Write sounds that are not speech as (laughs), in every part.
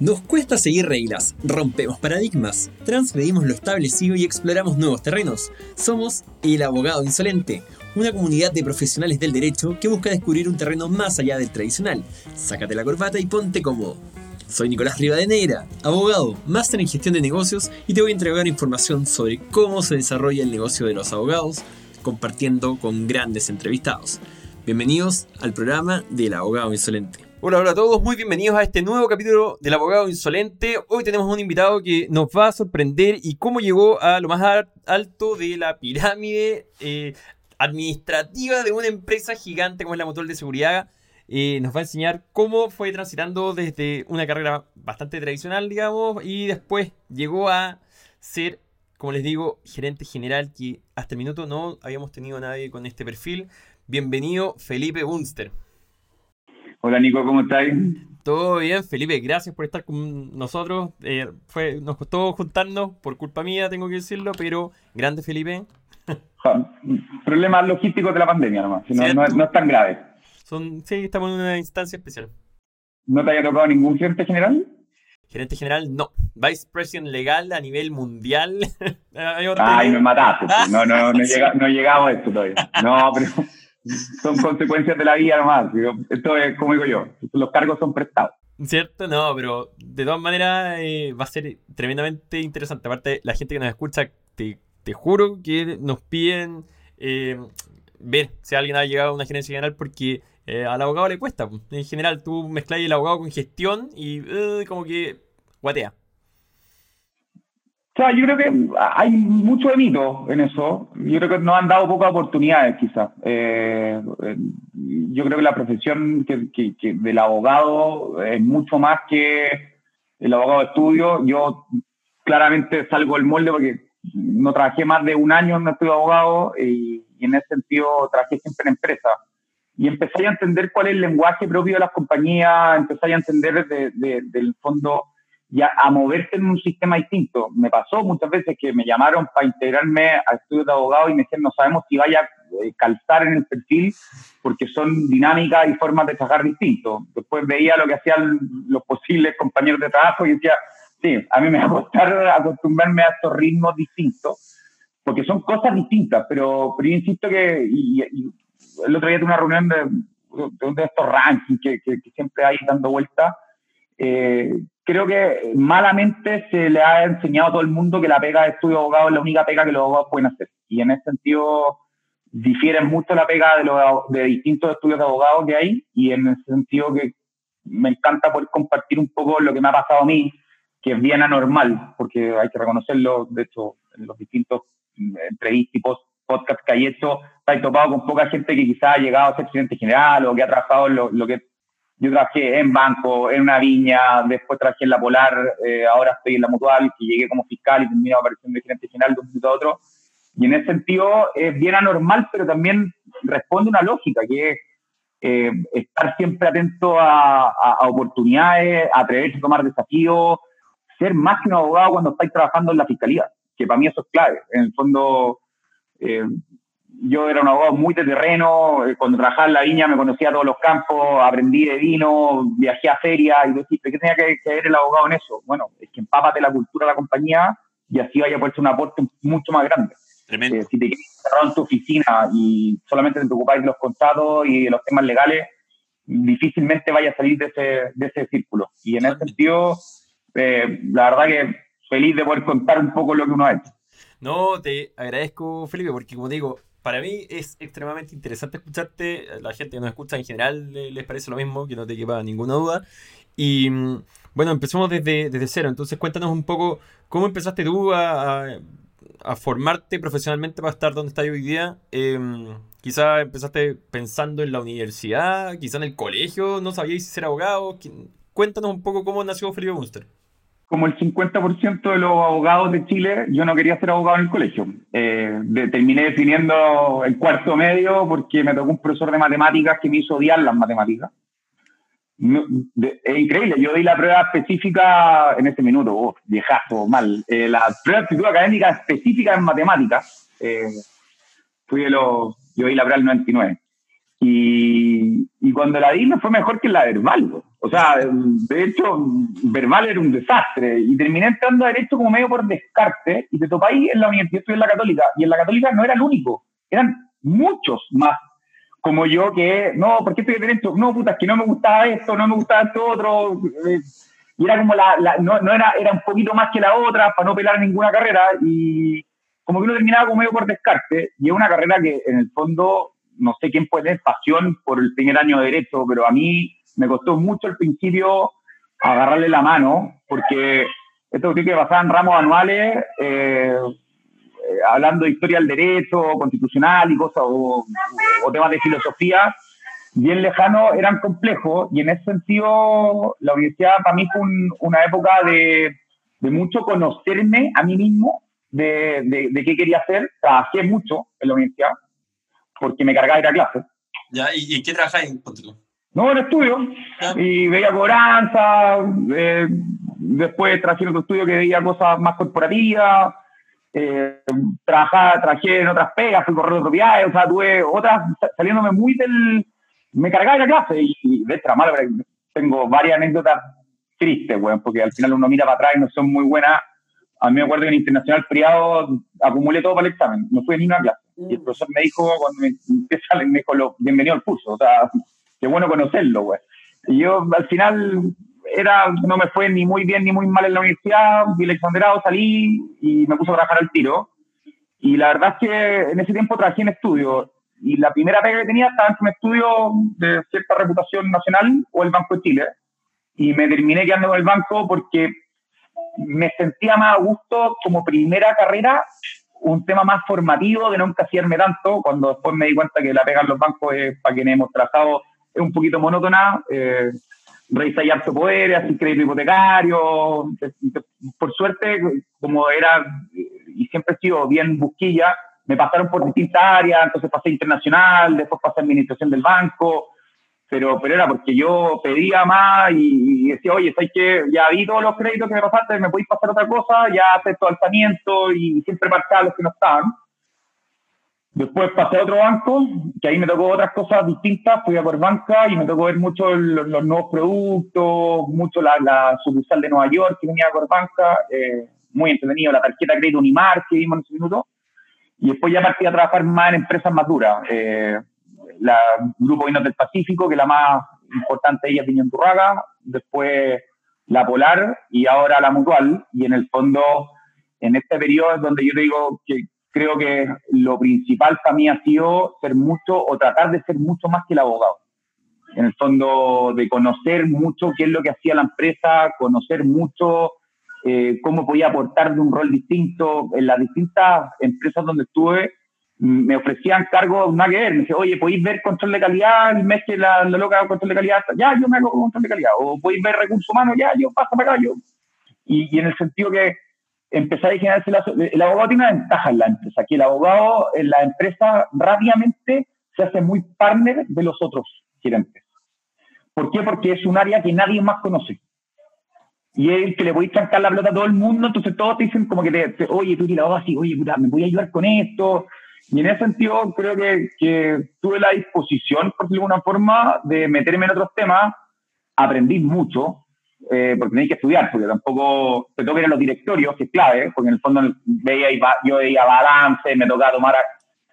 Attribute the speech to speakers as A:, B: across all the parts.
A: Nos cuesta seguir reglas, rompemos paradigmas, transgredimos lo establecido y exploramos nuevos terrenos. Somos El Abogado Insolente, una comunidad de profesionales del derecho que busca descubrir un terreno más allá del tradicional. Sácate la corbata y ponte cómodo. Soy Nicolás Rivadeneira, abogado, máster en gestión de negocios y te voy a entregar información sobre cómo se desarrolla el negocio de los abogados, compartiendo con grandes entrevistados. Bienvenidos al programa del Abogado Insolente.
B: Hola, hola a todos, muy bienvenidos a este nuevo capítulo del Abogado Insolente. Hoy tenemos un invitado que nos va a sorprender y cómo llegó a lo más alto de la pirámide eh, administrativa de una empresa gigante como es la Motor de Seguridad. Eh, nos va a enseñar cómo fue transitando desde una carrera bastante tradicional, digamos, y después llegó a ser, como les digo, gerente general, que hasta el minuto no habíamos tenido a nadie con este perfil. Bienvenido, Felipe Bunster.
C: Hola Nico, ¿cómo estáis?
B: Todo bien, Felipe, gracias por estar con nosotros. Eh, fue, nos costó juntarnos, por culpa mía, tengo que decirlo, pero grande Felipe.
C: Problemas logísticos de la pandemia nomás, no, es, tan grave.
B: Son, sí, estamos en una instancia especial.
C: ¿No te haya tocado ningún gerente general?
B: Gerente general, no. Vice President legal a nivel mundial. (laughs)
C: Ay, me mataste. No, no, no, (laughs) no llegamos a esto todavía. No, pero son consecuencias de la vida nomás. Esto es como digo yo, los cargos son prestados.
B: ¿Cierto? No, pero de todas maneras eh, va a ser tremendamente interesante. Aparte, la gente que nos escucha, te, juro que nos piden eh, ver si alguien ha llegado a una gerencia general porque eh, al abogado le cuesta. En general, tú mezclas el abogado con gestión y como que guatea
C: yo creo que hay mucho de mito en eso. Yo creo que nos han dado pocas oportunidades, quizás. Eh, yo creo que la profesión que, del abogado es mucho más que el abogado de estudio. Yo claramente salgo del molde porque no trabajé más de un año en un estudio de abogado y, en ese sentido trabajé siempre en empresa. Y empecé a entender cuál es el lenguaje propio de las compañías, empecé a entender desde del fondo y a, moverte en un sistema distinto. Me pasó muchas veces que me llamaron para integrarme a estudios de abogado y me dijeron, no sabemos si vaya a eh, calzar en el perfil porque son dinámicas y formas de trabajar distintos. Después veía lo que hacían los posibles compañeros de trabajo y decía, sí, a mí me va a costar acostumbrarme a estos ritmos distintos, porque son cosas distintas, pero, pero yo insisto que y, el otro día tuve una reunión de, de, estos rankings que, que, que siempre hay dando vueltas, eh, creo que malamente se le ha enseñado a todo el mundo que la pega de estudio de abogado es la única pega que los abogados pueden hacer. Y en ese sentido difiere mucho la pega de, los, de distintos estudios de abogado que hay y en ese sentido que me encanta poder compartir un poco lo que me ha pasado a mí, que es bien anormal, porque hay que reconocerlo, de hecho, en los distintos mm, entrevistas y podcasts que hay hecho, he topado con poca gente que quizás ha llegado a ser presidente general o que ha trabajado en lo, lo que yo trabajé en banco, en una viña, después trabajé en la Polar, eh, ahora estoy en la Mutual, que llegué como fiscal y terminé apareciendo de gerente general de un minuto a otro. Y en ese sentido es bien anormal, pero también responde una lógica, que es eh, estar siempre atento a, oportunidades, atreverse a tomar desafíos, ser más que un abogado cuando estáis trabajando en la fiscalía, que para mí eso es clave. En el fondo, eh, yo era un abogado muy de terreno, eh, cuando trabajaba en la viña me conocía todos los campos, aprendí de vino, viajé a ferias y decía, ¿qué tenía que, ver el abogado en eso? Bueno, es que empápate la cultura de la compañía y así vaya a poder un aporte mucho más grande. Eh, si te quedas cerrado en tu oficina y solamente te preocupáis de los contratos y de los temas legales, difícilmente vaya a salir de ese, de ese círculo. Y en ese sentido, eh, la verdad que feliz de poder contar un poco lo que uno ha hecho.
B: No, te agradezco, Felipe, porque como digo, para mí es extremadamente interesante escucharte. La gente que nos escucha en general les parece lo mismo, que no te quepa ninguna duda. Y mm, bueno, empecemos desde, desde cero. Entonces, cuéntanos un poco cómo empezaste tú a, a, formarte profesionalmente para estar donde estás hoy día. Eh, quizá empezaste pensando en la universidad, quizá en el colegio, no sabíais ser abogado. Cuéntanos un poco cómo nació Felipe Munster
C: como el 50% de los abogados de Chile, yo no quería ser abogado en el colegio. Eh, terminé definiendo el cuarto medio porque me tocó un profesor de matemáticas que me hizo odiar las matemáticas. es increíble, yo di la prueba específica en ese minuto, oh, viejazo, mal. Eh, la prueba de actitud académica específica en matemáticas, eh, fui de los, yo di la prueba el 99. Y, y cuando la di me fue mejor que la verbal. O sea, de hecho, verbal era un desastre. Y terminé entrando a Derecho como medio por descarte. Y te topáis en la universidad, estudié en la Católica. Y en la Católica no era el único. Eran muchos más como yo que, no, ¿por qué estoy en Derecho? No, puta, es que no me gustaba esto, no me gustaba esto otro. Eh, y era como la, la no, no, era, era un poquito más que la otra para no pelar ninguna carrera. Y como que uno terminaba como medio por descarte. Y es una carrera que en el fondo, no sé quién puede tener pasión por el primer año de Derecho, pero a mí me costó mucho al principio agarrarle la mano, porque esto que pasaba en ramos anuales, eh, eh, hablando de historia del derecho constitucional y cosas, o, temas de filosofía, bien lejanos, eran complejos, y en ese sentido, la universidad para mí fue una época de, mucho conocerme a mí mismo, de, de, qué quería hacer. Trabajé mucho en la universidad, porque me cargaba ir a clases.
B: ¿Ya? ¿Y, en qué trabajáis?
C: No, en estudio. Y veía cobranza, eh, después trabajé en otro estudio que veía cosas más corporativas, eh, trabajaba, trabajé en otras pegas, fui corredor de propiedades, o sea, tuve otras, saliéndome muy del... Me cargaba de la clase y, de extra mal, tengo varias anécdotas tristes, bueno, porque al final uno mira para atrás y no son muy buenas. A mí me acuerdo que en Internacional Privado acumulé todo para el examen, no fui ni una clase. Y el mm. profesor me dijo, cuando me empieza, me dijo, lo, bienvenido al curso, o sea, qué bueno conocerlo, güey. Y yo al final era, no me fue ni muy bien ni muy mal en la universidad, vi el exonderado, salí y me puse a trabajar al tiro. Y la verdad es que en ese tiempo trabajé en estudio. Y la primera pega que tenía estaba en un estudio de cierta reputación nacional o el Banco de Chile. Y me terminé quedando con el banco porque me sentía más a gusto como primera carrera, un tema más formativo de no encasillarme tanto, cuando después me di cuenta que la pega en los bancos es para quienes hemos trazado es un poquito monótona, eh, revisar harto poder, así crédito hipotecario. Por suerte, como era y siempre he sido bien busquilla, me pasaron por distintas áreas, entonces pasé internacional, después pasé administración del banco, pero, pero era porque yo pedía más y, decía, oye, ¿sabes que Ya vi todos los créditos que me pasaste, ¿me podéis pasar otra cosa? Ya acepto alzamiento y siempre marcaba los que no estaban. Después pasé a otro banco, que ahí me tocó otras cosas distintas, fui a por banca y me tocó ver mucho los, nuevos productos, mucho la, la, sucursal de Nueva York que venía a por banca, eh, muy entretenido, la tarjeta de crédito Unimar que vimos en ese minuto. Y después ya partí a trabajar más en empresas más duras. Eh, la Grupo Vinos del Pacífico, que la más importante de ellas es en Turraga, después la Polar y ahora la Mutual. Y en el fondo, en este periodo es donde yo te digo que creo que lo principal para mí ha sido ser mucho o tratar de ser mucho más que el abogado. En el fondo, de conocer mucho qué es lo que hacía la empresa, conocer mucho eh, cómo podía aportar de un rol distinto. En las distintas empresas donde estuve, me ofrecían cargos nada que ver. Me decía, oye, ¿podéis ver control de calidad? El mes que la, la loca control de calidad, ya, yo me hago control de calidad. O podéis ver recursos humanos, ya, yo paso para acá, yo. Y, y en el sentido que empezar a generarse la, el abogado tiene una ventaja en la empresa, que el abogado en la empresa rápidamente se hace muy partner de los otros gerentes. ¿Por qué? Porque es un área que nadie más conoce. Y es el que le a trancar la pelota a todo el mundo, entonces todos te dicen como que, te, oye, tú tienes así, oye, puta, me voy a ayudar con esto. Y en ese sentido creo que, tuve la disposición, por decirlo de alguna forma, de meterme en otros temas, aprendí mucho, eh, porque tenéis que estudiar, porque tampoco te toca ir a los directorios, que es clave, porque en el fondo veía, yo veía balance, me tocaba tomar,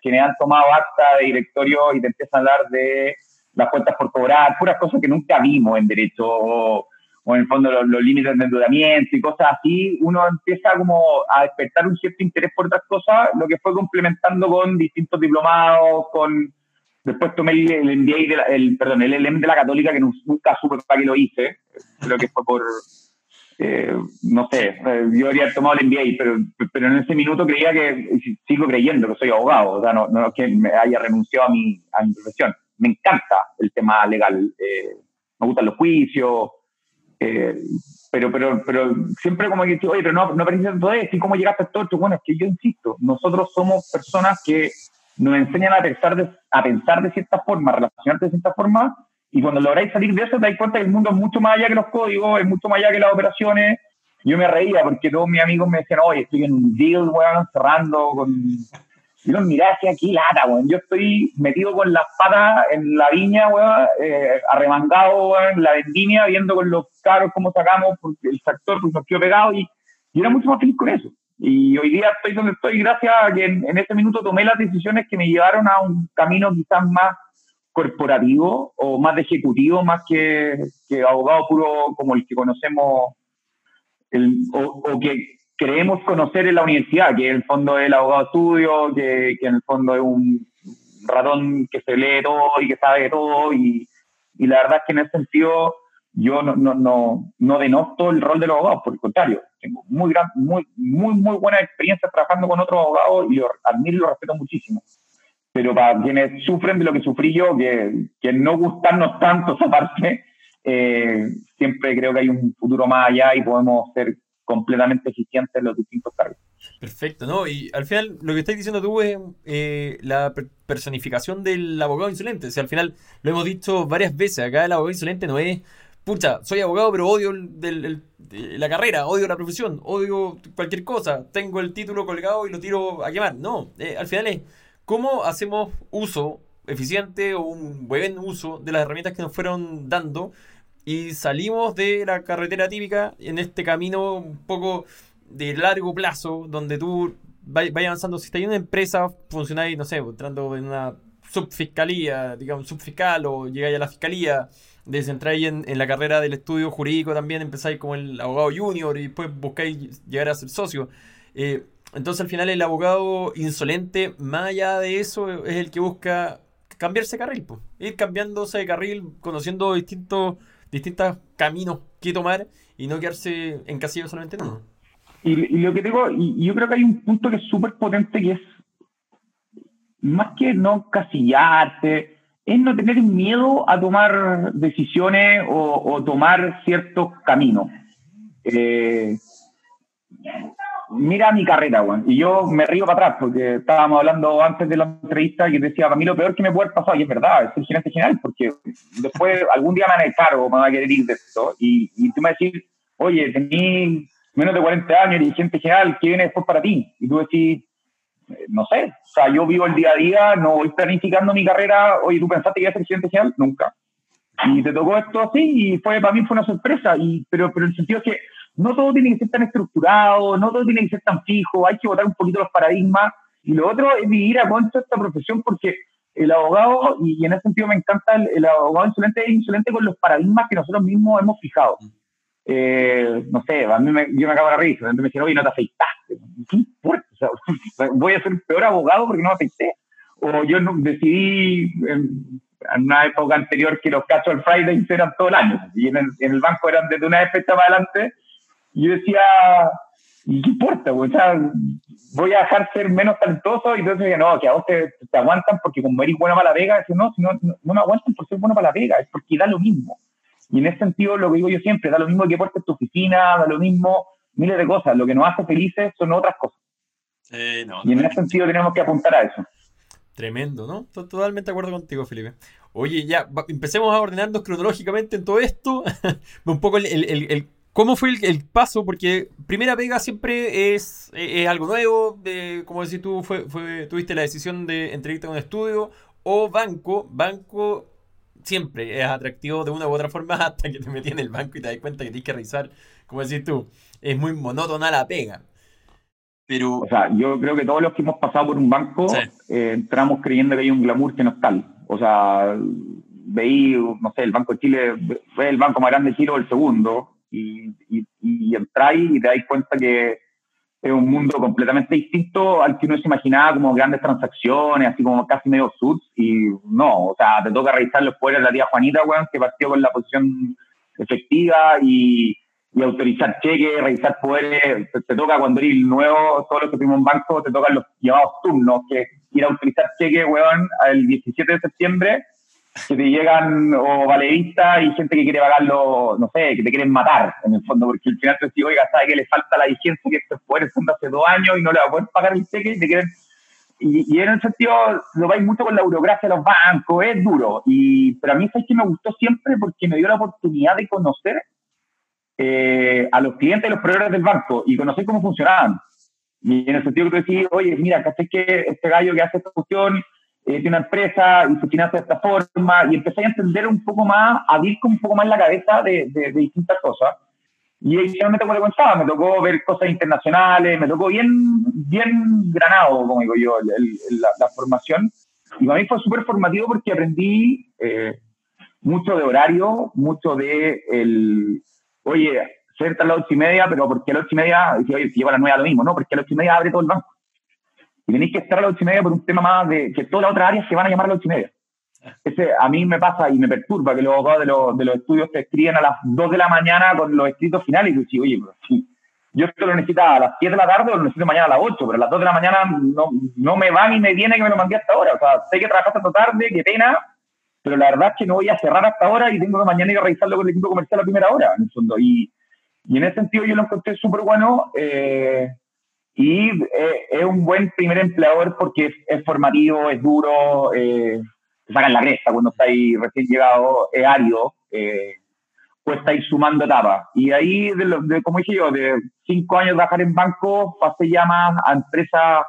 C: quienes han tomado acta de directorio y te empiezan a hablar de las cuentas por cobrar, puras cosas que nunca vimos en derecho, o, en el fondo los, límites de endeudamiento y cosas así, uno empieza como a despertar un cierto interés por otras cosas, lo que fue complementando con distintos diplomados, con Después tomé el, MBA, el, perdón, el LM de la Católica, que nunca supe para qué lo hice. Creo que fue por, eh, no sé, eh, yo habría tomado el MBA, pero, pero en ese minuto creía que, sigo creyendo que soy abogado, o sea, no, no es que me haya renunciado a mi, a mi profesión. Me encanta el tema legal, eh, me gustan los juicios, pero, pero, pero siempre como que, oye, pero no, no aprendiste todo esto, ¿y cómo llegaste a todo esto? Bueno, es que yo insisto, nosotros somos personas que nos enseñan a pensar de, a pensar de cierta forma, a relacionarte de cierta forma, y cuando lográis salir de eso te das cuenta que el mundo es mucho más allá que los códigos, es mucho más allá que las operaciones. Yo me reía porque todos mis amigos me decían, oye, estoy en un deal, weón, cerrando con Yo los miré hacia aquí, lata, weón. Yo estoy metido con las patas en la viña, weón, eh, arremangado, en la vendimia, viendo con los carros cómo sacamos porque el tractor, pues nos quedó pegado y, y era mucho más feliz con eso. Y hoy día estoy donde estoy gracias a que en, ese minuto tomé las decisiones que me llevaron a un camino quizás más corporativo o más de ejecutivo, más que, abogado puro como el que conocemos el, o, que creemos conocer en la universidad, que en el fondo es el abogado estudio, que, que en el fondo es un ratón que se lee todo y que sabe todo. Y, y la verdad es que en ese sentido yo no, no, no, no denosto el rol de los abogados, por el contrario, tengo muy, gran, muy, muy, muy buena experiencia trabajando con otros abogados y lo admiro y lo respeto muchísimo. Pero para quienes sufren de lo que sufrí yo, que, que no gustarnos tanto esa parte, eh, siempre creo que hay un futuro más allá y podemos ser completamente eficientes en los distintos cargos.
B: Perfecto, ¿no? Y al final lo que estás diciendo tú es eh, la personificación del abogado insolente. O sea, al final lo hemos dicho varias veces, acá el abogado insolente no es pucha, soy abogado, pero odio la carrera, odio la profesión, odio cualquier cosa, tengo el título colgado y lo tiro a quemar. No, eh, al final es cómo hacemos uso eficiente o un buen uso de las herramientas que nos fueron dando y salimos de la carretera típica en este camino un poco de largo plazo, donde tú vayas avanzando. Si estás en una empresa, funcionáis, no sé, entrando en una subfiscalía, digamos, subfiscal o llegáis a la fiscalía desentráis en, en la carrera del estudio jurídico también, empezáis como el abogado junior y después buscáis llegar a ser socio. Eh, entonces al final el abogado insolente, más allá de eso, es el que busca cambiarse de carril, pues. ir cambiándose de carril, conociendo distintos, distintos caminos que tomar y no quedarse encasillo solamente en uno.
C: Y, lo que digo, y, yo creo que hay un punto que es súper potente que es más que no casillarse, es no tener miedo a tomar decisiones o, tomar ciertos caminos. Eh, mira mi carrera, Juan, y yo me río para atrás porque estábamos hablando antes de la entrevista que decía, para mí lo peor que me puede pasar, y es verdad, es el gerente general, porque después (laughs) algún día me van a echar o me van a querer ir de esto, y, y tú me decís, oye, tenés menos de 40 años, dirigente general, ¿qué viene después para ti? Y tú decís, no sé, o sea, yo vivo el día a día, no voy planificando mi carrera, oye, ¿tú pensaste que iba a ser presidente general? Nunca. Y te tocó esto así y fue, para mí fue una sorpresa, y, pero, pero el sentido es que no todo tiene que ser tan estructurado, no todo tiene que ser tan fijo, hay que botar un poquito los paradigmas, y lo otro es vivir a cuánto esta profesión, porque el abogado, y, en ese sentido me encanta, el, el abogado insolente es insolente con los paradigmas que nosotros mismos hemos fijado eh, no sé, a mí me, yo me acabo de reír, me decían, oye, no te afeitaste. ¿Qué importa? (laughs) voy a ser peor abogado porque no me afeité. O yo decidí en, una época anterior que los cachos Friday eran todo el año y en el, banco eran desde una fecha para adelante. Y yo decía, ¿y qué importa? O sea, voy a dejar ser menos talentoso y entonces decía, no, que a vos te, aguantan porque como eres buena para la vega, no, no, no me aguantan por ser bueno para la vega, es porque da lo mismo. Y en ese sentido, lo que digo yo siempre, da lo mismo que puertas tu oficina, da lo mismo miles de cosas. Lo que nos hace felices son otras cosas. y en ese sentido tenemos que apuntar a eso.
B: Tremendo, ¿no? Totalmente de acuerdo contigo, Felipe. Oye, ya, empecemos a ordenarnos cronológicamente en todo esto. (laughs) un poco el, el, el, cómo fue el, paso, porque primera pega siempre es, es algo nuevo. De, como decís tú, fue, fue, tuviste la decisión de entrevista a un estudio o banco. Banco siempre es atractivo de una u otra forma (laughs) hasta que te metí en el banco y te das cuenta que tienes que revisar, como decís tú, es muy monótona la pega.
C: Pero... O sea, yo creo que todos los que hemos pasado por un banco eh, entramos creyendo que hay un glamour que no es tal. O sea, veí, no sé, el Banco de Chile fue el banco más grande de Chile o el segundo, y, y, y entráis y te dais cuenta que es un mundo completamente distinto al que uno se imaginaba como grandes transacciones, así como casi medio suits, y no, o sea, te toca revisar los poderes de la tía Juanita, weón, que partió con la posición efectiva y, autorizar cheques, revisar poderes, te, toca cuando eres nuevo, todos los que tuvimos en banco, te tocan los llamados turnos, que ir a autorizar cheques, weón, el 17 de septiembre, que (laughs) te llegan o valeristas y gente que quiere pagarlo, no sé, que te quieren matar, en el fondo, porque al final te dice, oiga, sabe que le falta la vigencia que estos poderes son de hace dos años y no le va a poder pagar el cheque y te quieren... Y, en el sentido, lo vais mucho con la burocracia de los bancos, es duro. Y, pero a mí es que me gustó siempre porque me dio la oportunidad de conocer eh, a los clientes y los proveedores del banco y conocer cómo funcionaban. Y en el sentido que tú decís, oye, mira, ¿cachai que este gallo que hace esta cuestión eh, tiene una empresa y se financia de esta forma? Y empecé a entender un poco más, a abrir un poco más la cabeza de, de, distintas cosas. Y realmente, como le contaba, me tocó ver cosas internacionales, me tocó bien, bien granado, como digo yo, la, formación. Y para mí fue súper formativo porque aprendí eh, mucho de horario, mucho de el, oye, ser a las ocho y media, pero porque a las ocho y media, si, oye, si lleva a las nueve lo mismo, ¿no? Porque a las ocho y media abre todo el banco. Y tenéis que estar a las ocho y media por un tema más de que todas las otras áreas se van a llamar a las ocho y media. Ese, a mí me pasa y me perturba que los abogados de los, de los estudios te escriben a las dos de la mañana con los escritos finales y tú oye, yo esto lo necesitaba a las siete de la tarde o lo necesito mañana a las ocho, pero a las dos de la mañana no, no me va ni me viene que me lo mandé hasta ahora. O sea, sé que trabajaste hasta tarde, qué pena, pero la verdad es que no voy a cerrar hasta ahora y tengo que mañana ir a revisarlo con el equipo comercial a primera hora, en el fondo. Y, y en ese sentido yo lo encontré súper bueno eh, y eh, es un buen primer empleador porque es, formativo, es duro, eh, te sacan la cresta cuando estáis recién llegado, es árido, eh, cuesta ir sumando etapas. Y ahí, de, como dije yo, de cinco años de trabajar en banco, pasé ya más a empresas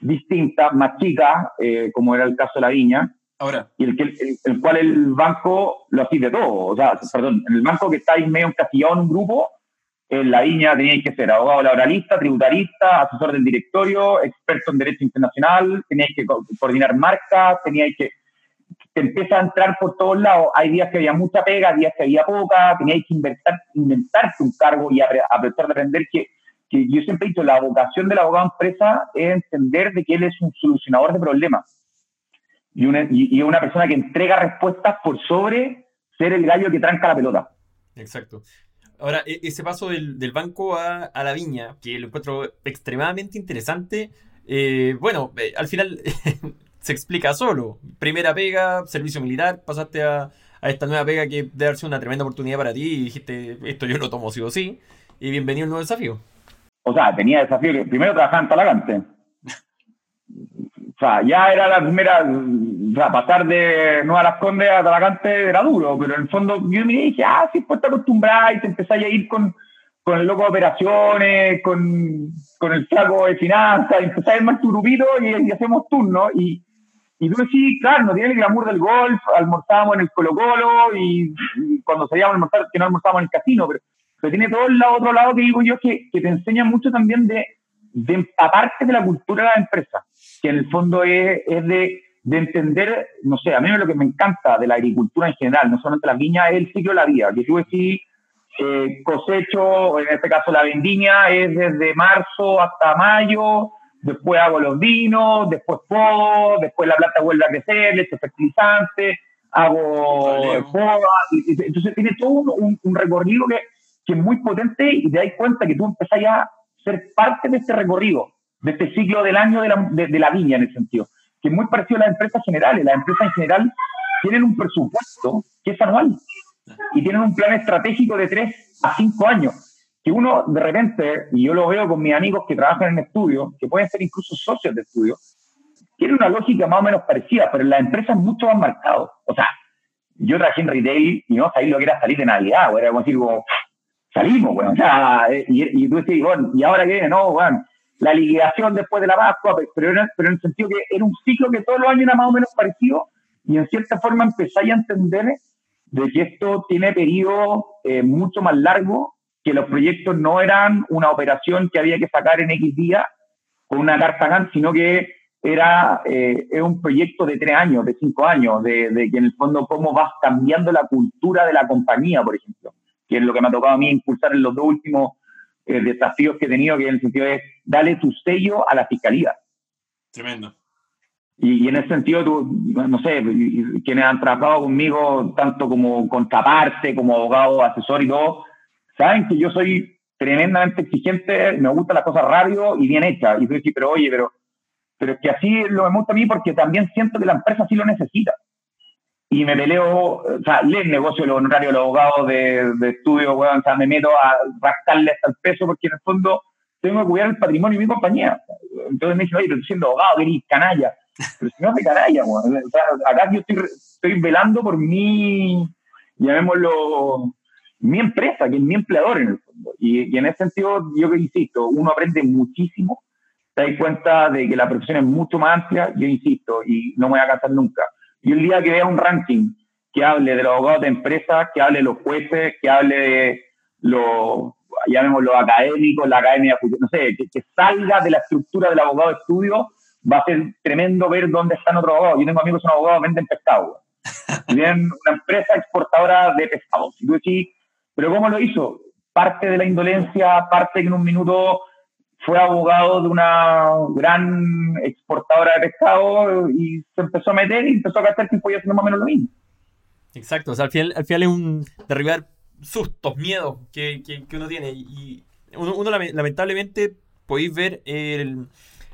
C: distintas, más chicas, como era el caso de la Viña.
B: Ahora.
C: Y el, el, el, cual el banco lo hacía de todo. O sea, perdón, en el banco que estáis medio encasillado en un grupo, en la viña teníais que ser abogado laboralista, tributarista, asesor del directorio, experto en derecho internacional, teníais que coordinar marcas, teníais que... Te empieza a entrar por todos lados. Hay días que había mucha pega, días que había poca, teníais que inventar, inventarte un cargo y aprender de aprender que, yo siempre he dicho, la vocación del abogado empresa es entender de que él es un solucionador de problemas y una, y una persona que entrega respuestas por sobre ser el gallo que tranca la pelota.
B: Exacto. Ahora, e, ese paso del, banco a, la viña, que lo encuentro extremadamente interesante, eh, bueno, eh, al final (laughs) se explica solo. Primera pega, servicio militar, pasaste a, esta nueva pega que debe haber sido una tremenda oportunidad para ti y dijiste, esto yo lo tomo sí o sí, y bienvenido al nuevo desafío.
C: O sea, tenía desafío, primero trabajaba en Talagante. O sea, ya era la primera, o sea, pasar de Nueva Las Condes a Talagante era duro, pero en el fondo yo me dije, ah, sí, pues te acostumbras y te empezás a ir con, con el loco de operaciones, con, con el flaco de finanzas, y empezás a ir más tu grupito y, hacemos turno. Y, y tú decís, claro, no tiene el glamour del golf, almorzábamos en el Colo Colo y, cuando salíamos a almorzar, que no almorzábamos en el casino, pero, pero tiene todo el otro lado que digo yo que, que te enseña mucho también de, de empaparte de la cultura de la empresa que en el fondo es, es de, de, entender, no sé, a mí lo que me encanta de la agricultura en general, no solamente la viña, es el ciclo de la vida. Que tú decís, eh, cosecho, en este caso la vendimia, es desde marzo hasta mayo, después hago los vinos, después podo, después la planta vuelve a crecer, le echo fertilizante, hago poda, entonces tiene todo un, un, recorrido que, que, es muy potente y te das cuenta que tú empezás ya a ser parte de este recorrido de este ciclo del año de la, de, la viña en ese sentido, que es muy parecido a las empresas generales. Las empresas en general tienen un presupuesto que es anual y tienen un plan estratégico de tres a cinco años. Que uno de repente, y yo lo veo con mis amigos que trabajan en estudio, que pueden ser incluso socios de estudio, tiene una lógica más o menos parecida, pero en las empresas mucho más marcado. O sea, yo trabajé en retail y no sabía lo que era salir de Navidad, o era como decir, salimos, bueno, o sea, y, y tú decís, bueno, ¿y ahora qué? No, bueno, la liquidación después de la Pascua, pero, pero en el sentido que era un ciclo que todos los años era más o menos parecido y en cierta forma empezáis a entender de que esto tiene periodos eh, mucho más largos, que los proyectos no eran una operación que había que sacar en X días con una carta GAN, sino que era eh, un proyecto de tres años, de cinco años, de, de, que en el fondo cómo vas cambiando la cultura de la compañía, por ejemplo, que es lo que me ha tocado a mí impulsar en los dos últimos eh, desafíos que he tenido, que en el sentido es darle tu sello a la fiscalía.
B: Tremendo.
C: Y, en ese sentido, tú, no sé, quienes han trabajado conmigo, tanto como contraparte, como abogado, asesor y todo, saben que yo soy tremendamente exigente, me gusta las cosas rápido y bien hechas. Y tú dices, pero oye, pero, pero es que así lo me gusta a mí porque también siento que la empresa sí lo necesita y me peleo, o sea, le negocio los honorarios de los abogados de, de estudio, weón, o sea, me meto a rascarle hasta el peso porque en el fondo tengo que cuidar el patrimonio de mi compañía. Entonces me dicen, oye, pero siendo abogado, eres canalla. Pero si no es de canalla, weón. O sea, acá yo estoy, estoy velando por mi, llamémoslo, mi empresa, que es mi empleador en el fondo. Y, y en ese sentido, yo que insisto, uno aprende muchísimo te das cuenta de que la profesión es mucho más amplia, yo insisto, y no me voy a cansar nunca. Y el día que vea un ranking que hable de los abogados de empresas, que hable de los jueces, que hable de los, llamémoslo académicos, la academia, no sé, que, salga de la estructura del abogado de estudio, va a ser tremendo ver dónde están otros abogados. Yo tengo amigos que son abogados, venden pescado. Tienen una empresa exportadora de pescado. Y tú decís, ¿pero cómo lo hizo? Parte de la indolencia, parte que en un minuto fue abogado de una gran exportadora de pescado y se empezó a meter y empezó a gastar tiempo y haciendo más o menos lo mismo.
B: Exacto, o sea, al final, al final es un derribar sustos, miedos que, que, uno tiene. Y uno, lamentablemente podéis ver el,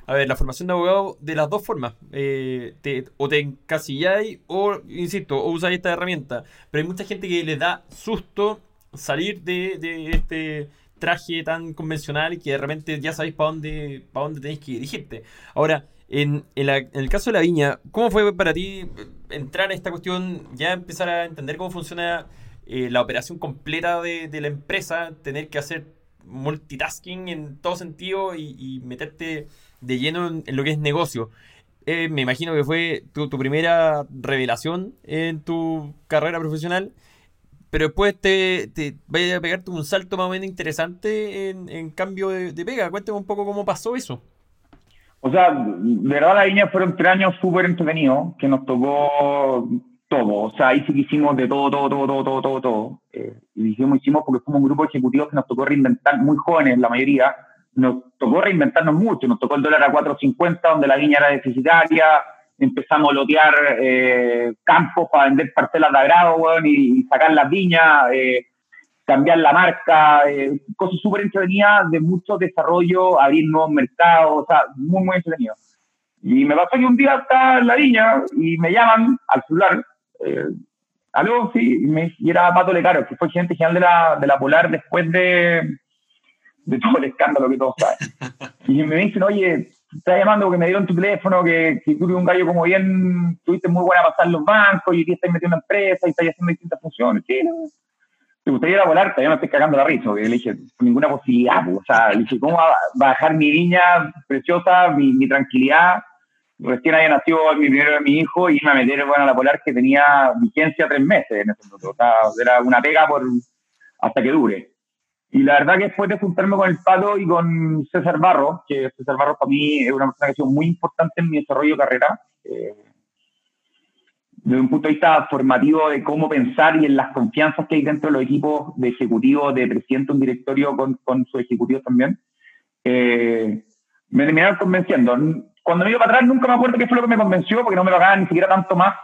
B: a ver, la formación de abogado de las dos formas. Eh, o te encasilláis o, insisto, o usáis esta herramienta. Pero hay mucha gente que le da susto salir de, de este traje tan convencional que de repente ya sabéis para dónde, para dónde tenéis que dirigirte. Ahora, en, el caso de la viña, ¿cómo fue para ti entrar a esta cuestión, ya empezar a entender cómo funciona eh, la operación completa de, la empresa, tener que hacer multitasking en todo sentido y, meterte de lleno en, lo que es negocio? Eh, me imagino que fue tu primera revelación en tu carrera profesional pero después te, te vaya a pegarte un salto más o menos interesante en, cambio de, pega. Cuéntame un poco cómo pasó eso.
C: O sea, de verdad la viña fueron tres años súper entretenidos, que nos tocó todo. O sea, ahí sí que hicimos de todo, todo, todo, todo, todo, todo. todo. Eh, y dijimos, hicimos porque fuimos un grupo de ejecutivos que nos tocó reinventar, muy jóvenes la mayoría, nos tocó reinventarnos mucho. Nos tocó el dólar a 4.50, donde la viña era deficitaria, empezamos a lotear eh, campos para vender parcelas de agrado, y, sacar las viñas, eh, cambiar la marca, eh, cosas súper entretenidas de mucho desarrollo, abrir nuevos mercados, o sea, muy, muy entretenido. Y me pasó que un día está en la viña y me llaman al celular, eh, algo, sí, y, me, y era Pato Lecaro, que fue gerente general de la, de la Polar después de, de todo el escándalo que todos saben. (laughs) Y me dicen, oye, estás llamando porque me dieron tu teléfono, que, que tú eres un gallo como bien, tuviste muy buena pasar en los bancos y aquí estás metiendo una empresa y estás haciendo distintas funciones. Sí, ¿Te gustaría ir a volar? Todavía no estoy cagando la risa, porque le dije, ninguna posibilidad. Pues, o sea, le dije, ¿cómo va a bajar mi viña preciosa, mi, mi tranquilidad? Recién había nacido mi primero de mi hijo y me a meter bueno, a la polar que tenía vigencia tres meses en ese momento. O sea, era una pega por hasta que dure. Y la verdad que después de juntarme con el Pato y con César Barro, que César Barro para mí es una persona que ha sido muy importante en mi desarrollo de carrera, eh, desde un punto de vista formativo de cómo pensar y en las confianzas que hay dentro de los equipos de ejecutivos, de presidente, un directorio con, con sus ejecutivos también, eh, me terminaron convenciendo. Cuando me iba para atrás nunca me acuerdo qué fue lo que me convenció, porque no me pagaban ni siquiera tanto más.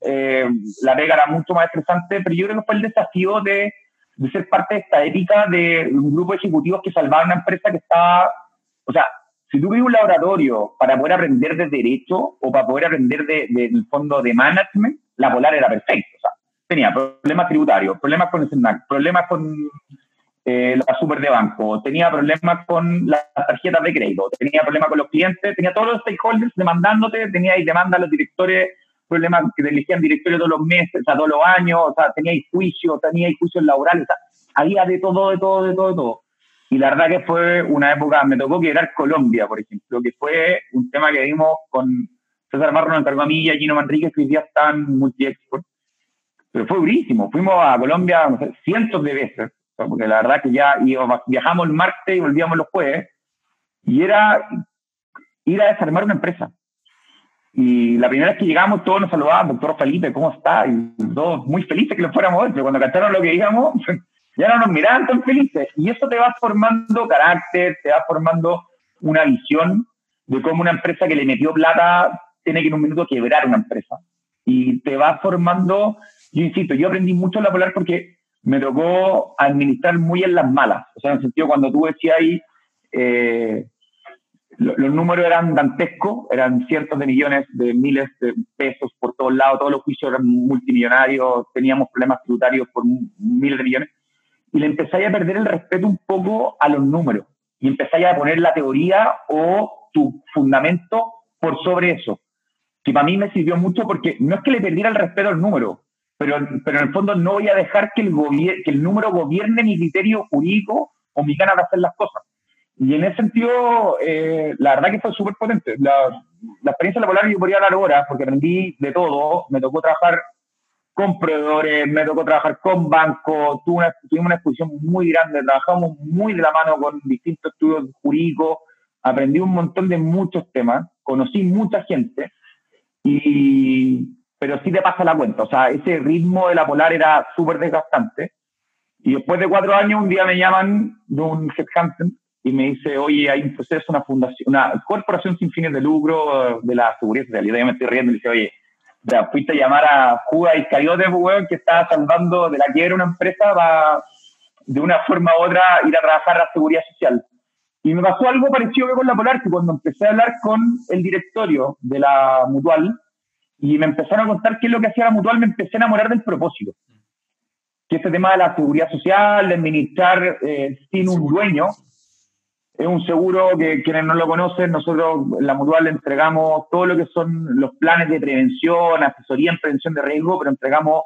C: Eh, la pega era mucho más estresante, pero yo creo que fue el desafío de de ser parte de esta ética de un grupo de ejecutivos que salvaron una empresa que estaba, o sea, si tú un laboratorio para poder aprender de derecho o para poder aprender del de, fondo de management, la Polar era perfecta. O sea, tenía problemas tributarios, problemas con el SNAC, problemas con eh, la super de banco, tenía problemas con las tarjetas de crédito, tenía problemas con los clientes, tenía todos los stakeholders demandándote, tenía y demanda a los directores problemas que elegían directorio todos los meses, o sea, todos los años, o sea, tenía juicios, tenía juicios laborales, o sea, había de todo, de todo, de todo, de todo. Y la verdad que fue una época, me tocó quebrar Colombia, por ejemplo, que fue un tema que vimos con César Marro, encargó a mí y a Gino Manrique, que hoy día están multi-export. Pero fue durísimo, fuimos a Colombia cientos de veces, porque la verdad que ya viajamos el martes y volvíamos los jueves, y era ir a desarmar una empresa. Y la primera vez que llegamos, todos nos saludaban, doctor Felipe, ¿cómo está? Y todos muy felices que lo fuéramos pero cuando cantaron lo que digamos, (laughs) ya no nos miraban tan felices. Y eso te va formando carácter, te va formando una visión de cómo una empresa que le metió plata tiene que en un minuto quebrar una empresa. Y te va formando, yo insisto, yo aprendí mucho en la Polar porque me tocó administrar muy en las malas. O sea, en el sentido, cuando tú decías ahí, eh, los números eran dantescos, eran cientos de millones de miles de pesos por todos lados, todos los juicios eran multimillonarios, teníamos problemas tributarios por miles de millones, y le empezáis a perder el respeto un poco a los números, y empezáis a poner la teoría o tu fundamento por sobre eso, que para mí me sirvió mucho porque no es que le perdiera el respeto al número, pero, pero en el fondo no voy a dejar que el, que el número gobierne mi criterio jurídico o mi ganas de hacer las cosas Y en ese sentido, eh, la verdad que fue súper potente. La, la experiencia laboral yo podría hablar horas porque aprendí de todo. Me tocó trabajar con proveedores, me tocó trabajar con bancos, tuvimos una exposición muy grande, trabajamos muy de la mano con distintos estudios jurídicos, aprendí un montón de muchos temas, conocí mucha gente, y, pero sí te pasa la cuenta, o sea, ese ritmo de la polar era súper desgastante. Y después de cuatro años, un día me llaman de un headhunter y me dice, oye, hay un proceso, una fundación, una corporación sin fines de lucro de la seguridad social. Y yo me estoy riendo y le dice, oye, ya, fuiste a llamar a Juga Iscariote, weón, que estaba salvando de la quiebra una empresa para, de una forma u otra, ir a trabajar a la seguridad social. Y me pasó algo parecido que con la Polar, que cuando empecé a hablar con el directorio de la Mutual, y me empezaron a contar qué es lo que hacía la Mutual, me empecé a enamorar del propósito. Que este tema de la seguridad social, de administrar eh, sin un dueño, es un seguro que quienes no lo conocen, nosotros en la Mutual entregamos todo lo que son los planes de prevención, asesoría en prevención de riesgo, pero entregamos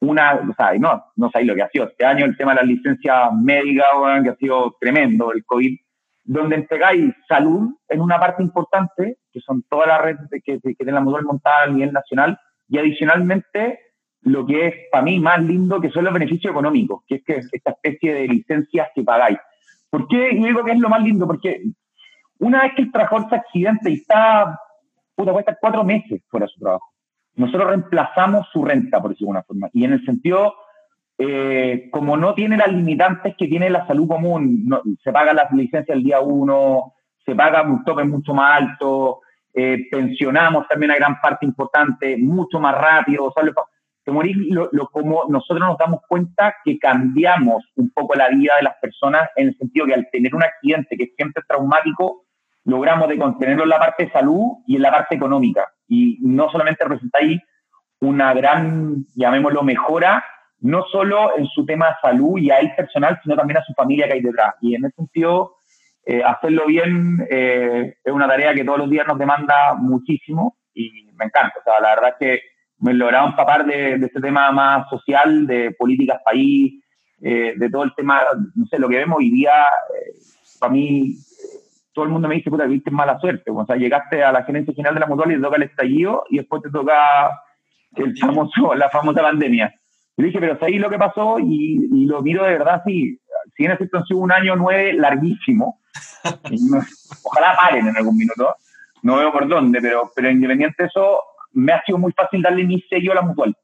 C: una, o sea, no, no sabéis lo que ha sido este año el tema de las licencias médicas, que ha sido tremendo el COVID, donde entregáis salud en una parte importante, que son todas las redes que, que tiene la Mutual montada a nivel nacional, y adicionalmente lo que es para mí más lindo, que son los beneficios económicos, que es que esta especie de licencias que pagáis ¿Por qué digo que es lo más lindo? Porque una vez que el trabajador se accidente y está, puta, puede estar cuatro meses fuera de su trabajo, nosotros reemplazamos su renta, por decirlo de alguna forma. Y en el sentido, eh, como no tiene las limitantes que tiene la salud común, se paga la licencia el día uno, se paga un tope mucho más alto, eh, pensionamos también a gran parte importante, mucho más rápido, morir, lo, como nosotros nos damos cuenta que cambiamos un poco la vida de las personas en el sentido que al tener un accidente que siempre es traumático, logramos de contenerlo en la parte de salud y en la parte económica. Y no solamente representáis una gran, llamémoslo, mejora, no solo en su tema de salud y a él personal, sino también a su familia que hay detrás. Y en ese sentido, eh, hacerlo bien eh, es una tarea que todos los días nos demanda muchísimo y me encanta. O sea, la verdad es que me lograba empapar de, de este tema más social, de políticas país, eh, de todo el tema, no sé, lo que vemos hoy día, eh, para mí, todo el mundo me dice, puta, viste mala suerte. O sea, llegaste a la gerencia general de la mutual y te toca el estallido y después te toca el famoso, la famosa pandemia. Y dije, pero ahí lo que pasó y, y, lo miro de verdad, sí, si en efecto han sido un año nueve larguísimo, (laughs) ojalá paren en algún minuto, no veo por dónde, pero, pero independiente de eso, me ha sido muy fácil darle mi sello a la mutual.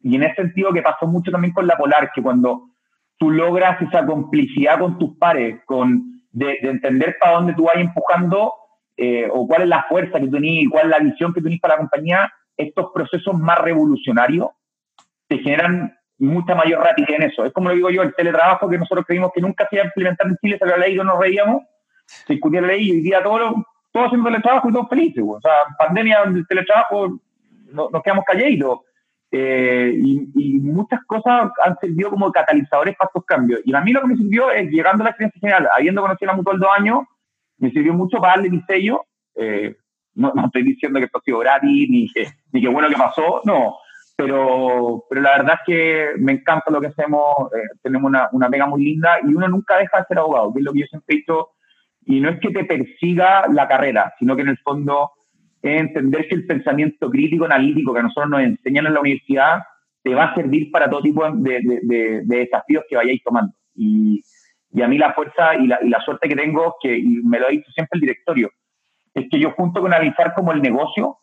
C: Y en ese sentido que pasó mucho también con la Polar, que cuando tú logras esa complicidad con tus pares, con, de, entender para dónde tú vas empujando, eh, o cuál es la fuerza que tenés cuál es la visión que tenés para la compañía, estos procesos más revolucionarios te generan mucha mayor rapidez en eso. Es como lo digo yo, el teletrabajo que nosotros creímos que nunca se iba a implementar en Chile, se había leído, nos reíamos, se discutía la ley y hoy día todo lo, todos haciendo teletrabajo y todos felices. O sea, pandemia, el teletrabajo, nos quedamos calladitos. Eh, y, muchas cosas han servido como catalizadores para estos cambios. Y a mí lo que me sirvió es, llegando a la experiencia general, habiendo conocido la Mutual dos años, me sirvió mucho para darle mi sello. Eh, no, estoy diciendo que esto ha sido gratis, ni que, ni que bueno que pasó, no. Pero, pero la verdad es que me encanta lo que hacemos, eh, tenemos una, una pega muy linda y uno nunca deja de ser abogado, que es lo que yo siempre he dicho y no es que te persiga la carrera, sino que en el fondo es entender que el pensamiento crítico, analítico que a nosotros nos enseñan en la universidad te va a servir para todo tipo de, de, de, desafíos que vayáis tomando. Y, y, a mí la fuerza y la, y la suerte que tengo, que y me lo ha dicho siempre el directorio, es que yo junto con analizar como el negocio,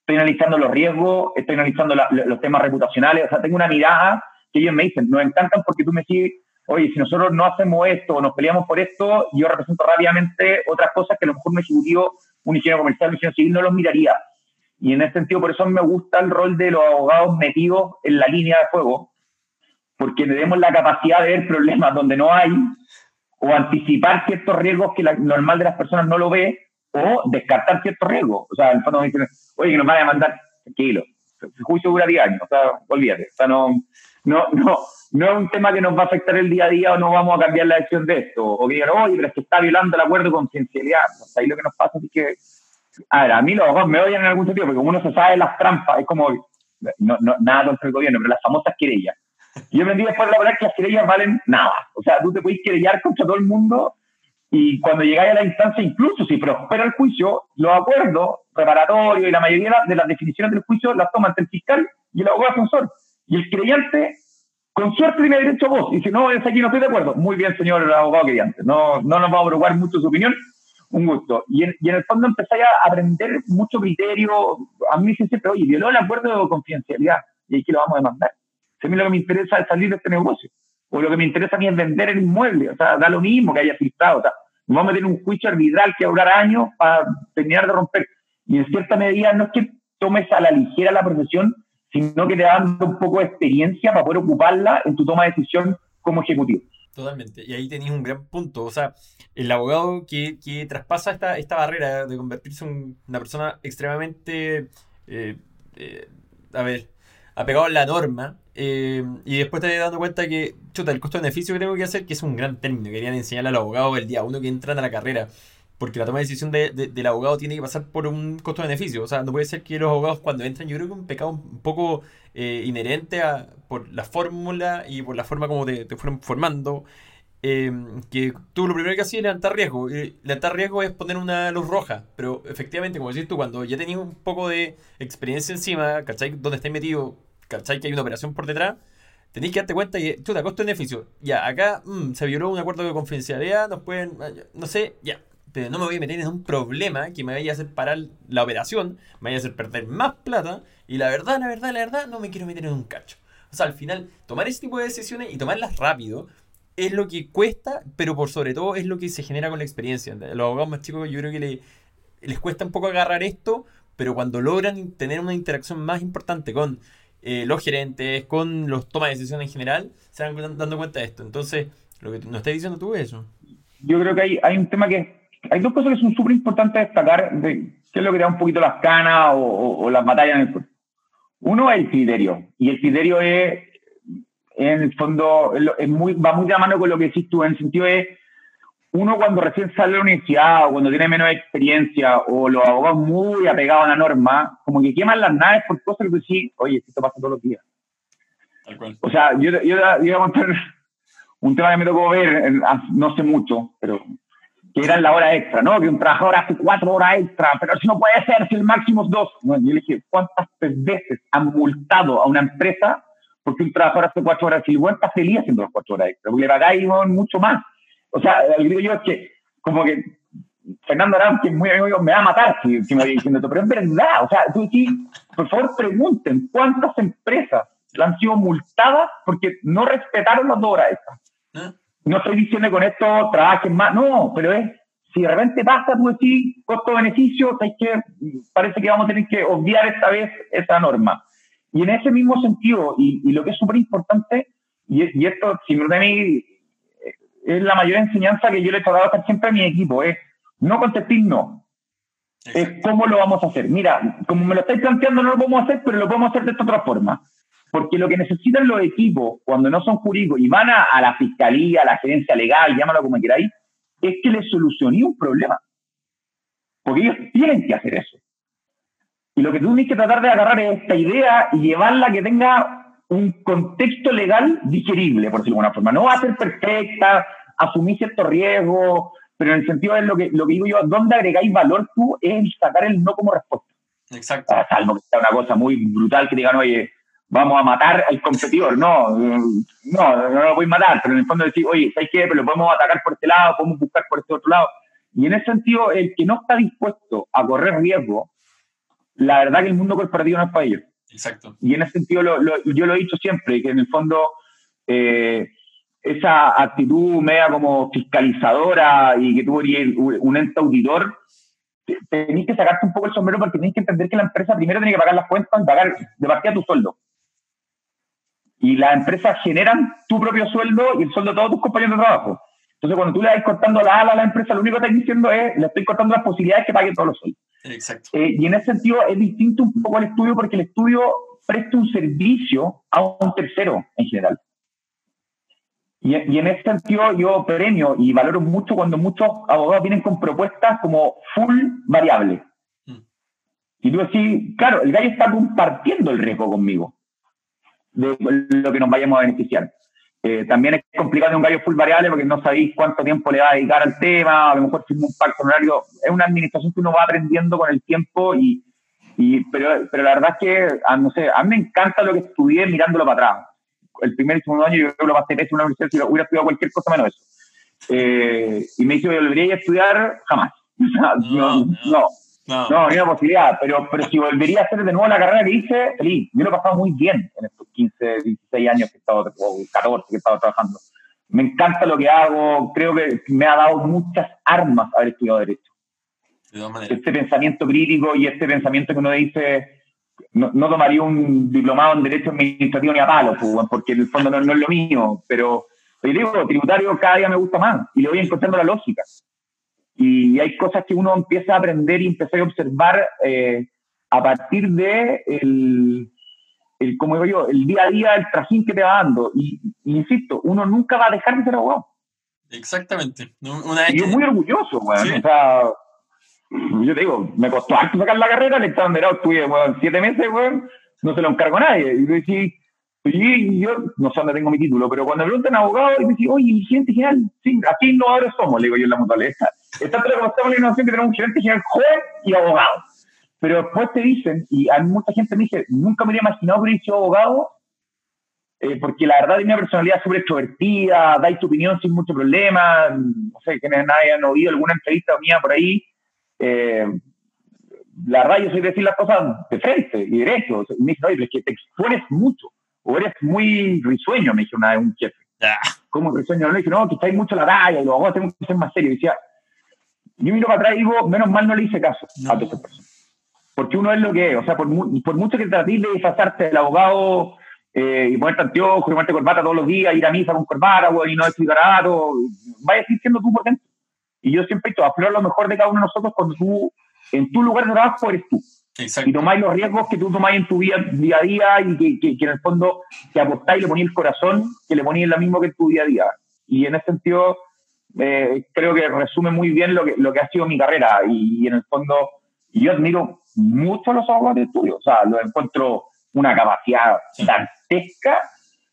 C: estoy analizando los riesgos, estoy analizando los temas reputacionales, o sea, tengo una mirada que ellos me dicen, nos encantan porque tú me sigues oye, si nosotros no hacemos esto o nos peleamos por esto, yo represento rápidamente otras cosas que a lo mejor un ejecutivo, un ingeniero comercial, un ingeniero civil no los miraría. Y en ese sentido, por eso me gusta el rol de los abogados metidos en la línea de fuego, porque tenemos la capacidad de ver problemas donde no hay, o anticipar ciertos riesgos que la normal de las personas no lo ve, o descartar ciertos riesgos. O sea, en el fondo me dicen, oye, que nos van a mandar, tranquilo, el juicio dura 10 años, o sea, olvídate, o sea, no, no, no, no es un tema que nos va a afectar el día a día o no vamos a cambiar la decisión de esto. O que digan, oye, pero es que está violando el acuerdo de confidencialidad. ahí lo que nos pasa es que, a ver, a mí los ojos me odian en algún sentido, porque uno se sabe las trampas, es como, no, no, nada contra el gobierno, pero las famosas querellas. Y yo aprendí después de la verdad que las querellas valen nada. O sea, tú te puedes querellar contra todo el mundo Y cuando llegáis a la instancia, incluso si prospera el juicio, los acuerdos preparatorios y la mayoría de las definiciones del juicio las toma el fiscal y el abogado defensor. Y el creyente, con suerte, tiene derecho a voz. Y si no, es aquí no estoy de acuerdo. Muy bien, señor abogado creyente. No, no nos vamos a preocupar mucho su opinión. Un gusto. Y en, y en el fondo empezáis a aprender mucho criterio. A mí dicen siempre, oye, violó el acuerdo de confidencialidad y aquí lo vamos a demandar. a mí lo que me interesa es salir de este negocio. O lo que me interesa a mí es vender el inmueble. O sea, da lo mismo que haya filtrado. O sea, vamos a meter un juicio arbitral que va años para terminar de romper. Y en cierta medida no es que tomes a la ligera la profesión, sino que te da un poco de experiencia para poder ocuparla en tu toma de decisión como ejecutivo.
B: Totalmente. Y ahí tenéis un gran punto. O sea, el abogado que, que traspasa esta, esta barrera de convertirse en una persona extremadamente, eh, eh, a ver, apegado a la norma, eh, y después te dando cuenta que, chuta, el costo-beneficio que tengo que hacer, que es un gran término, querían enseñarle al abogado el día uno que entran a la carrera. Porque la toma de decisión de, del abogado tiene que pasar por un costo-beneficio. O sea, no puede ser que los abogados cuando entran, yo creo que es un pecado un poco eh, inherente a, por la fórmula y por la forma como te, fueron formando. Eh, que tú lo primero que hacías es levantar riesgo. levantar riesgo es poner una luz roja. Pero efectivamente, como decís tú, cuando ya tenías un poco de experiencia encima, ¿cachai? Donde estáis metido, ¿cachai? Que hay una operación por detrás. Tenéis que darte cuenta que, chuta, costo-beneficio. Ya, acá mm, se violó un acuerdo de confidencialidad, nos pueden, no sé, ya, pero no me voy a meter en un problema que me vaya a hacer parar la operación, me vaya a hacer perder más plata, y la verdad, la verdad, la verdad, no me quiero meter en un cacho. O sea, al final, tomar ese tipo de decisiones y tomarlas rápido es lo que cuesta, pero por sobre todo es lo que se genera con la experiencia. Los abogados más chicos yo creo que les cuesta un poco agarrar esto, pero cuando logran tener una interacción más importante con eh, los gerentes, con los tomas de decisiones en general, se van dando cuenta de esto. Entonces, lo que nos estás diciendo tú es eso.
C: Yo creo que hay, hay un tema que hay dos cosas que son súper importantes destacar de qué es lo que da un poquito las canas o, las batallas en el cuerpo. Uno es el criterio, y el criterio es, en el fondo, es muy, va muy de mano con lo que decís tú, en el sentido de, uno cuando recién sale de la universidad o cuando tiene menos experiencia o los abogados muy apegados a la norma, como que queman las naves por cosas que tú decís, oye, esto pasa todos los días. O sea, yo, yo, yo, voy a contar (laughs) un tema que me tocó ver no sé mucho, pero que era la hora extra, ¿no? Que un trabajador hace cuatro horas extra, pero si no puede ser, si el máximo es dos. yo le dije, ¿cuántas veces han multado a una empresa porque un trabajador hace cuatro horas y igual está feliz haciendo las cuatro horas extra? Porque le pagáis mucho más. O sea, el digo yo es que, como que Fernando Arán, que es muy amigo, me va a matar si, me voy diciendo esto, pero es verdad. O sea, tú sí, por favor pregunten cuántas empresas han sido multadas porque no respetaron las dos horas extra. ¿Eh? No estoy diciendo con esto trabajen más, no, pero es, si de repente pasa, pues sí, costo-beneficio, que, parece que vamos a tener que obviar esta vez esa norma. Y en ese mismo sentido, y, lo que es súper importante, y, esto, si me mí, es la mayor enseñanza que yo le he tratado a siempre a mi equipo, es no contestar no. Es cómo lo vamos a hacer. Mira, como me lo estáis planteando, no lo podemos hacer, pero lo podemos hacer de esta otra forma. Porque lo que necesitan los equipos cuando no son jurídicos y van a, la fiscalía, a la gerencia legal, llámalo como queráis, es que les solucioné un problema. Porque ellos tienen que hacer eso. Y lo que tú tienes que tratar de agarrar es esta idea y llevarla a que tenga un contexto legal digerible, por decirlo de alguna forma. No va a ser perfecta, asumir ciertos riesgos, pero en el sentido de lo que, lo que digo yo, ¿dónde agregáis valor tú? Es sacar el no como respuesta.
B: Exacto.
C: salvo que sea una cosa muy brutal que digan, oye, vamos a matar al competidor. No, no, no lo voy a matar, pero en el fondo decir, oye, ¿sabes qué? Pero lo podemos atacar por este lado, podemos buscar por este otro lado. Y en ese sentido, el que no está dispuesto a correr riesgo, la verdad que el mundo corporativo no es para ellos.
B: Exacto.
C: Y en ese sentido, yo lo he dicho siempre, que en el fondo eh, esa actitud media como fiscalizadora y que tú eres un ente auditor, tenéis que sacarte un poco el sombrero porque tenéis que entender que la empresa primero tiene que pagar las cuentas y pagar de partida tu sueldo. Y las empresas generan tu propio sueldo y el sueldo de todos tus compañeros de trabajo. Entonces, cuando tú le vas cortando la ala a la empresa, lo único que estás diciendo es, le estoy cortando las posibilidades que paguen todos los sueldos.
B: Exacto.
C: Eh, y en ese sentido es distinto un poco al estudio porque el estudio presta un servicio a un tercero en general. Y, y, en ese sentido yo premio y valoro mucho cuando muchos abogados vienen con propuestas como full variable. Mm. Y tú decís, claro, el gallo está compartiendo el riesgo conmigo de lo que nos vayamos a beneficiar. Eh, también es complicado de un gallo full variable porque no sabéis cuánto tiempo le va a dedicar al tema, a lo mejor firma un pacto horario. Es una administración que uno va aprendiendo con el tiempo, y, y pero, pero la verdad es que, a, no sé, a mí me encanta lo que estudié mirándolo para atrás. El primer y segundo año yo creo que lo pasé en una universidad si hubiera estudiado cualquier cosa menos eso. Eh, y me dice, ¿volvería a estudiar? Jamás. (laughs) no, no. No, no, ni una posibilidad, pero, pero si volvería a hacer de nuevo la carrera que hice, feliz. Yo lo he pasado muy bien en estos 15, 16 años que he estado, o 14 que he estado trabajando. Me encanta lo que hago, creo que me ha dado muchas armas haber estudiado Derecho. De este pensamiento crítico y este pensamiento que uno dice, no, no, tomaría un diplomado en Derecho Administrativo ni a palo, pues, porque en el fondo no, no es lo mío, pero, pero yo digo, tributario cada día me gusta más y le voy encontrando la lógica. Y hay cosas que uno empieza a aprender y empieza a observar eh, a partir de el, el, como digo yo, el día a día, el trajín que te va dando. Y, insisto, uno nunca va a dejar de ser abogado.
B: Exactamente.
C: Una y yo muy orgulloso, weón. O sea, yo te digo, me costó harto sacar la carrera, el examen de estuve, weón, siete meses, weón, no se lo encargo a nadie. Y yo decía, y yo no sé dónde tengo mi título, pero cuando me preguntan abogado, y me dicen, oye, gente general, sí, así innovadores somos, le digo yo en la mutualidad. Como estamos en la innovación que tenemos un gerente general joven y abogado. Pero después te dicen, y a mucha gente me dice, nunca me habría imaginado que hubiera sido abogado, eh, porque la verdad tiene una personalidad súper extrovertida, dais tu opinión sin mucho problema, no sé, que nadie han oído alguna entrevista mía por ahí. Eh, la verdad yo soy de decir las cosas de frente y derecho. Y me dicen, oye, pero es que te expones mucho o eres muy risueño, me dijo una vez un jefe. Ah. ¿Cómo risueño? Le dije, no, que estáis mucho la talla y los abogados tenemos que ser más serios. Y decía, yo miro para atrás y digo, menos mal no le hice caso a todas esas personas. Porque uno es lo que es. O sea, por, por mucho que trates de disfrazarte del abogado eh, y ponerte anteojos y ponerte corbata todos los días, ir a misa con corbata y no decir barato, vaya a seguir siendo tú por dentro. Y yo siempre he dicho, aflorar lo mejor de cada uno de nosotros cuando tú, en tu lugar de trabajo, eres tú. Y tomáis los riesgos que tú tomáis en tu vida, día a día y que, que, en el fondo te apostáis y le ponéis el corazón, que le ponéis lo mismo que en tu día a día. Y en ese sentido, eh, creo que resume muy bien lo que, lo que ha sido mi carrera. Y, en el fondo, yo admiro mucho a los abogados de estudio. O sea, lo encuentro una capacidad dantesca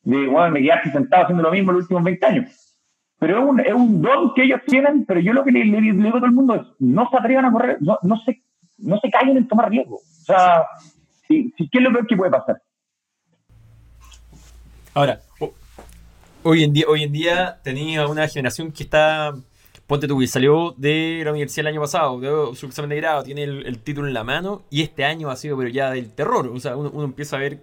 C: de, bueno, me quedé sentado haciendo lo mismo los últimos 20 años. Pero es un, es un don que ellos tienen, pero yo lo que le, digo a todo el mundo es, no se atrevan a correr, no, no se no se callen en tomar riesgo. O sea, ¿qué es lo peor que puede pasar?
B: Ahora, hoy en día, hoy en día tenía una generación que está, ponte tú, que salió de la universidad el año pasado, de su examen de grado, tiene el, título en la mano, y este año ha sido pero ya del terror. O sea, uno, empieza a ver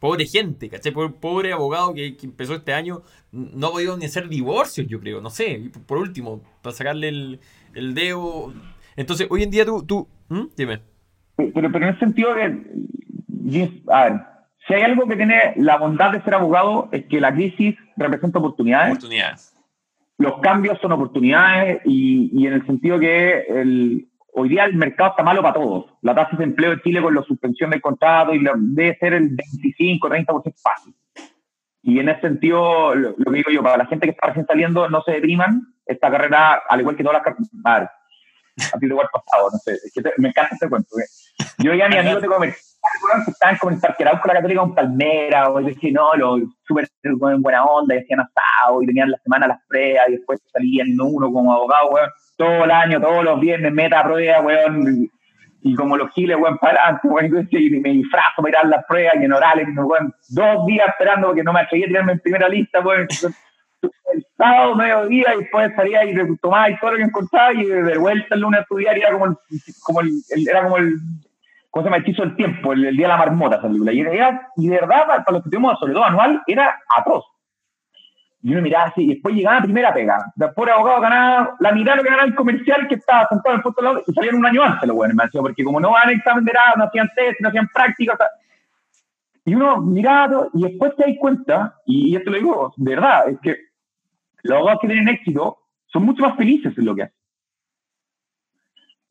B: pobre gente, ¿cachai? Pobre, abogado que, empezó este año, no ha podido ni hacer divorcios, yo creo, no sé, por último, para sacarle el, el dedo. Entonces, hoy en día tú, tú ¿Mm? Dime.
C: Pero, pero en el sentido a ver, si hay algo que tiene la bondad de ser abogado es que la crisis representa oportunidades.
B: Oportunidades.
C: Los cambios son oportunidades y, y en el sentido que el, hoy día el mercado está malo para todos. La tasa de empleo de Chile con la suspensión del contrato y debe ser el 25, 30% fácil. Y en ese sentido, lo, que digo yo, para la gente que está recién saliendo, no se depriman. Esta carrera, al igual que todas las carreras, a ti igual pasado, no sé, es que me encanta este cuento. Yo ya mi amigo de comer estaban como en con la Católica en Palmera, o decía, no, lo súper en buena onda, y hacían asado, y tenían la semana las pruebas, y después salían uno como abogado, weón, todo el año, todos los viernes, meta a prueba, weón, y como los giles, weón, para adelante, weón, y me disfrazo para ir las pruebas, y en orales, weón, dos días esperando porque no me atreví a tirarme en primera lista, weón, el sábado, mediodía, y después salía y tomaba y todo lo que encontraba, y de vuelta el lunes a estudiar, y era como el, como el, era como el, ¿cómo se llama? hechizo del tiempo, el, día de la marmota, esa película. Y, era, y de verdad, para, los que tuvimos sobre todo anual, era atroz. Y uno miraba así, y después llegaba a primera pega. Después el abogado ganaba la mitad de lo que ganaba el comercial que estaba sentado en el puesto de lado, y salían un año antes los buenos, porque como no van a examen de no hacían test, no hacían prácticas, y uno miraba y después te das cuenta, y esto lo digo de verdad, es que los abogados que tienen éxito son mucho más felices en lo que hacen.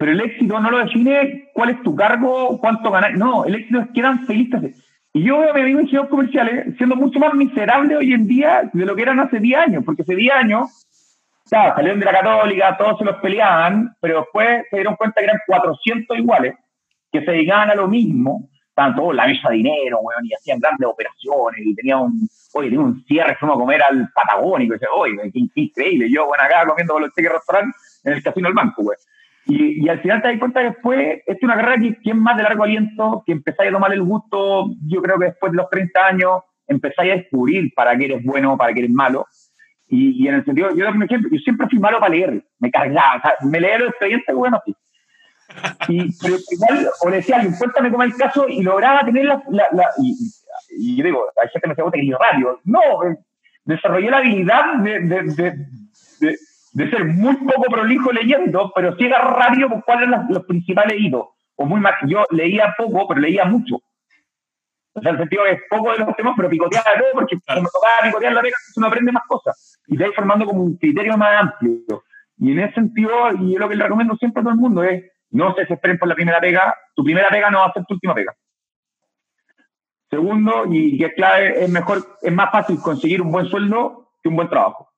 C: Pero el éxito no lo define cuál es tu cargo, cuánto ganas. No, el éxito es que eran felices. Y yo veo a mi amigo ingenieros comerciales siendo mucho más miserable hoy en día de lo que eran hace 10 años, porque hace 10 años, salieron de la católica, todos se los peleaban, pero después se dieron cuenta que eran 400 iguales, que se dedicaban a lo mismo, estaban todos en la mesa de dinero, weón, y hacían grandes operaciones, y tenía un, oye, tenía un cierre, fuimos a comer al Patagónico, y decía, oye, qué, increíble, yo, bueno, acá comiendo con los cheques restaurante en el casino del banco, weón. Y, y, al final te das cuenta que después, es una carrera que, que, es más de largo aliento, que empezáis a tomar el gusto, yo creo que después de los 30 años, empezáis a descubrir para qué eres bueno, para qué eres malo. Y, y en el sentido, yo, yo siempre fui malo para leer, me cargaba, o sea, me leía los expedientes, bueno, sí y, pero igual, o le decía cuéntame cómo el caso, y lograba tener la. la, la y, y, yo digo, hay gente que me pregunta que radio. No, eh, desarrollé la habilidad de, ser muy poco prolijo leyendo, pero sí era radio con cuáles eran los, principales hitos. O muy más, yo leía poco, pero leía mucho. O sea, el sentido es poco de los temas, pero picoteaba todo, porque cuando tocaba picotear la vega, uno aprende más cosas. Y te vas formando como un criterio más amplio. Y en ese sentido, y yo lo que le recomiendo siempre a todo el mundo es no se desesperen por la primera pega. Tu primera pega no va a ser tu última pega. Segundo, y que es clave, es mejor, es más fácil conseguir un buen sueldo que un buen trabajo.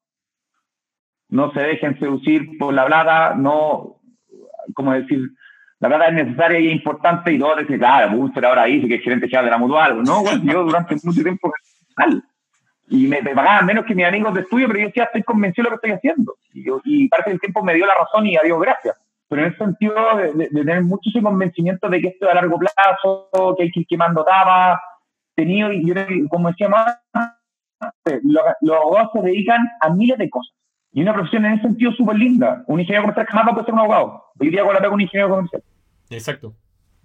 C: No se dejen seducir por la plata, no, como decir, la plata es necesaria y es importante y todo decir, claro, Buster ahora dice que es gerente general de la mutual. No, (laughs) yo durante mucho tiempo mal. Y me, pagaban menos que mis amigos de estudio, pero yo decía, estoy convencido de lo que estoy haciendo. Y, y parte del tiempo me dio la razón y adiós, gracias pero en el sentido de, tener mucho ese convencimiento de que esto es a largo plazo, que hay que ir quemando tapas, tenido, y como decía más, los abogados se dedican a miles de cosas. Y una profesión en ese sentido súper linda. Un ingeniero comercial jamás va a poder ser un abogado. Hoy día con la un ingeniero comercial.
B: Exacto.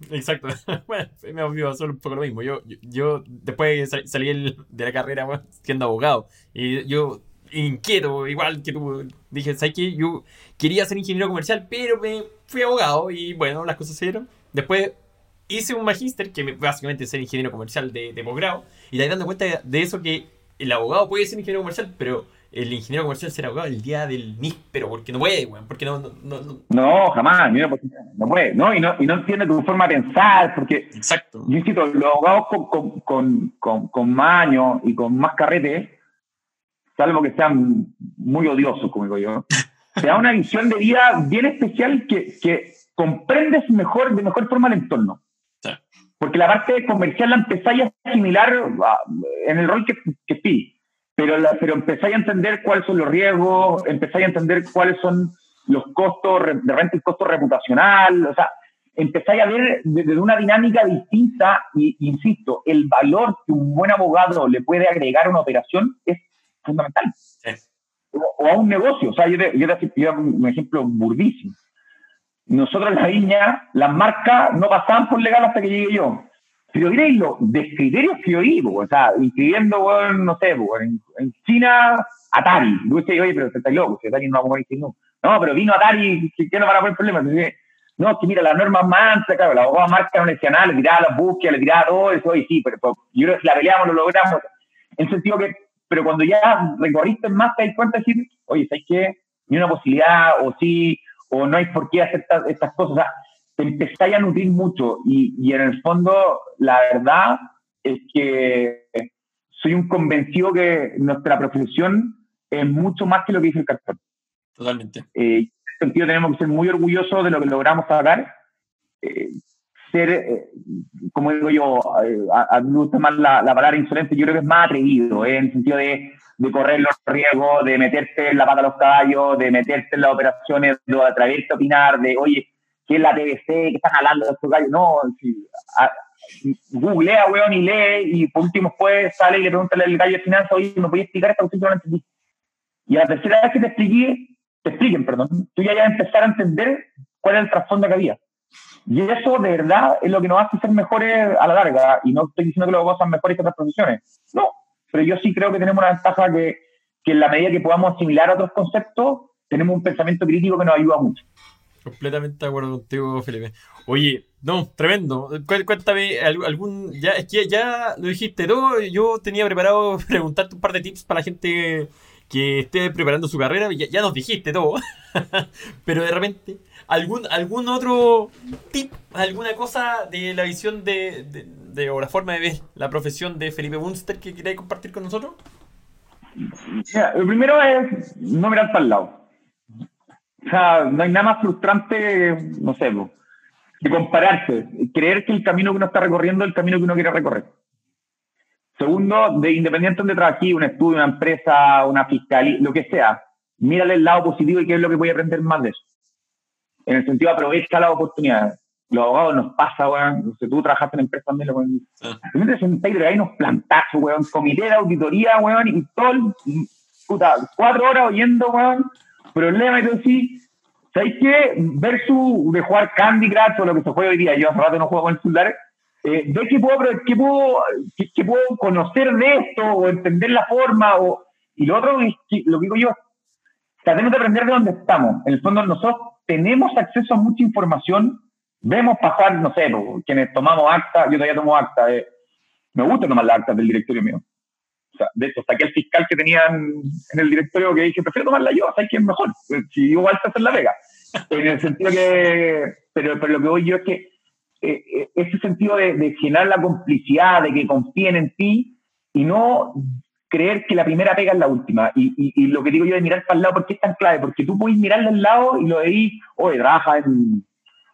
B: Exacto. (laughs) bueno, me olvidó solo un poco lo mismo. Yo, yo, yo después salí de la carrera siendo abogado. Y yo inquieto, igual que tú. Dije, ¿sabes qué? Yo quería ser ingeniero comercial, pero me fui abogado y bueno, las cosas se dieron. Después hice un magíster, que básicamente es ser ingeniero comercial de, posgrado, y te dando cuenta de eso que el abogado puede ser ingeniero comercial, pero el ingeniero comercial ser abogado el día del pero porque no puede, weón, porque no, no, no,
C: no. jamás, no puede, no, y no, y no entiende tu forma de pensar, porque,
B: Exacto.
C: yo insisto, los abogados con, con, con, con, más años y con más carrete, salvo que sean muy odiosos, como digo yo, (laughs) te da una visión de vida bien especial que, que comprendes mejor, de mejor forma el entorno. Porque la parte comercial la empezáis a asimilar ah, en el rol que, que sí, pero, la, pero empezáis a entender cuáles son los riesgos, empezáis a entender cuáles son los costos de renta y costo reputacional, o sea, empezáis a ver desde una dinámica distinta y, insisto, el valor que un buen abogado le puede agregar a una operación es fundamental. O, a un negocio. O sea, yo te, yo te, un ejemplo burdísimo. Nosotros en la viña, las marcas no pasaban por legal hasta que llegué yo. Pero miréis los de criterios que yo o sea, incluyendo, no sé, en, China, Atari. Y tú oye, pero estáis loco, si Atari no va a comer no. No, pero vino Atari, ¿qué no van a poner problemas? no, que mira, las normas mansa, claro, la abogada marca no decía nada, le tiraba las búsquedas, le tiraba todo eso, y sí, pero, yo creo que la peleamos, lo logramos. En el sentido que pero cuando ya recorriste más te das cuenta de decir, oye, ¿sabes qué? Ni una posibilidad, o sí, o no hay por qué hacer estas, cosas. O sea, empezáis a nutrir mucho y, y, en el fondo la verdad es que soy un convencido que nuestra profesión es mucho más que lo que dice el cartón.
B: Totalmente.
C: Eh, en ese sentido tenemos que ser muy orgullosos de lo que logramos sacar. Eh, ser, eh, como digo yo, eh, a, mí me gusta más la, palabra insolente, yo creo que es más atrevido, eh, en el sentido de, de, correr los riesgos, de meterte en la pata a los caballos, de meterte en las operaciones, de atreverte a opinar, de, oye, ¿qué es la TBC? ¿Qué están hablando de estos gallos? No, si, a, googlea, weón, y lee, y por último después sale y le pregunta al gallo de finanzas, oye, ¿me podías explicar esta cuestión que no entendí? Y a la tercera vez que te expliqué, te expliquen, perdón, tú ya vas a empezar a entender cuál es el trasfondo que había. Y eso de verdad es lo que nos hace ser mejores a la larga. Y no estoy diciendo que los abogados sean mejores que otras profesiones. No, pero yo sí creo que tenemos una ventaja que, que en la medida que podamos asimilar otros conceptos, tenemos un pensamiento crítico que nos ayuda mucho.
B: Completamente de acuerdo contigo, Felipe. Oye, no, tremendo. Cuéntame, algún, ya, es que ya lo dijiste todo. Yo tenía preparado (laughs) preguntarte un par de tips para la gente que esté preparando su carrera. Ya, nos dijiste todo. (laughs) Pero de repente, ¿Algún, ¿Algún otro tip, alguna cosa de la visión de, de, o la forma de ver la profesión de Felipe Bunster que queráis compartir con nosotros?
C: lo primero es no mirar para el lado. O sea, no hay nada más frustrante, no sé, de compararse, creer que el camino que uno está recorriendo es el camino que uno quiere recorrer. Segundo, de independiente donde trabaje, un estudio, una empresa, una fiscalía, lo que sea, mírale el lado positivo y qué es lo que voy a aprender más de eso. En el sentido, aprovecha las oportunidades. Los abogados nos pasa, weón. Si tú trabajaste en empresas también, weón. Ah. Te sentáis, hay unos plantazos, weón. Comité de auditoría, weón. Y todo, puta, cuatro horas oyendo, weón. Problema, y decís, ¿sabes qué? Versus de jugar Candy Crush o lo que se juega hoy día. Yo hace no juego con el celular. Eh, qué puedo, qué, puedo, qué, puedo conocer de esto o entender la forma. O, y lo otro, es lo que digo yo, tratemos de aprender de dónde estamos. En el fondo, nosotros tenemos acceso a mucha información, vemos pasar, no sé, quienes tomamos acta, yo todavía tomo acta, eh, me gusta tomar la acta del directorio mío. De hecho, saqué el fiscal que tenían en el directorio que dije, prefiero tomarla yo, ¿sabes quién es mejor? Eh, si igual te hacer la vega. En el sentido que, pero, pero lo que voy yo es que eh, ese sentido de, de generar la complicidad, de que confíen en ti y no creer que la primera pega es la última. Y, y, lo que digo yo de mirar para el lado, ¿por qué es tan clave? Porque tú puedes mirar al lado y lo veis, oye, trabaja en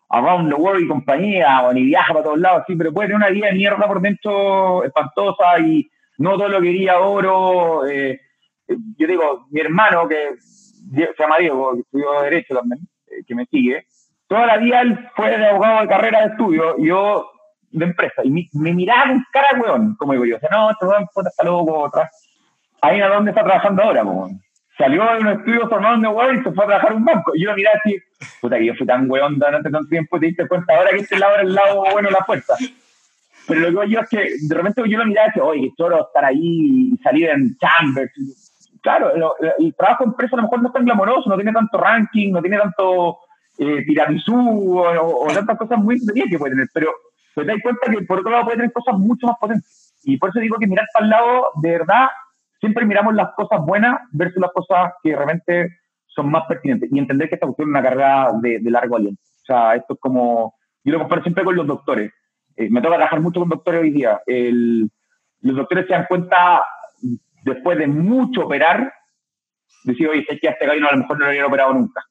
C: Around the World y compañía, o ni viaja para todos lados, sí, pero puede tener una vida de mierda por dentro espantosa y no todo lo quería oro. Eh, yo digo, mi hermano, que se llama Diego, que estudió Derecho también, eh, que me sigue, toda la vida él fue de abogado de carrera de estudio, yo de empresa, y me, miraba con cara weón, como digo yo, o sea, no, este weón está loco, otra ahí a dónde está trabajando ahora, Salió de un estudio formado en World y se fue a trabajar en un banco. Y yo miré así, puta, que yo fui tan weón durante tanto tiempo te diste cuenta ahora que este lado era el lado bueno de la puerta. Pero lo que digo yo es que de repente yo lo miraba y decía, oye, choro estar ahí y salir en Chambers. Claro, el, trabajo en empresa a lo mejor no es tan glamoroso, no tiene tanto ranking, no tiene tanto eh, tiramisú o, tantas cosas muy entretenidas que puede tener, pero te das cuenta que por otro lado puede tener cosas mucho más potentes. Y por eso digo que mirar para el lado, de verdad, siempre miramos las cosas buenas versus las cosas que realmente son más pertinentes y entender que esta cuestión es una carrera de, largo aliento. O sea, esto es como, yo lo comparo siempre con los doctores. Eh, me toca trabajar mucho con doctores hoy día. los doctores se dan cuenta, después de mucho operar, decir, oye, que a este gallo a lo mejor no lo habían operado nunca.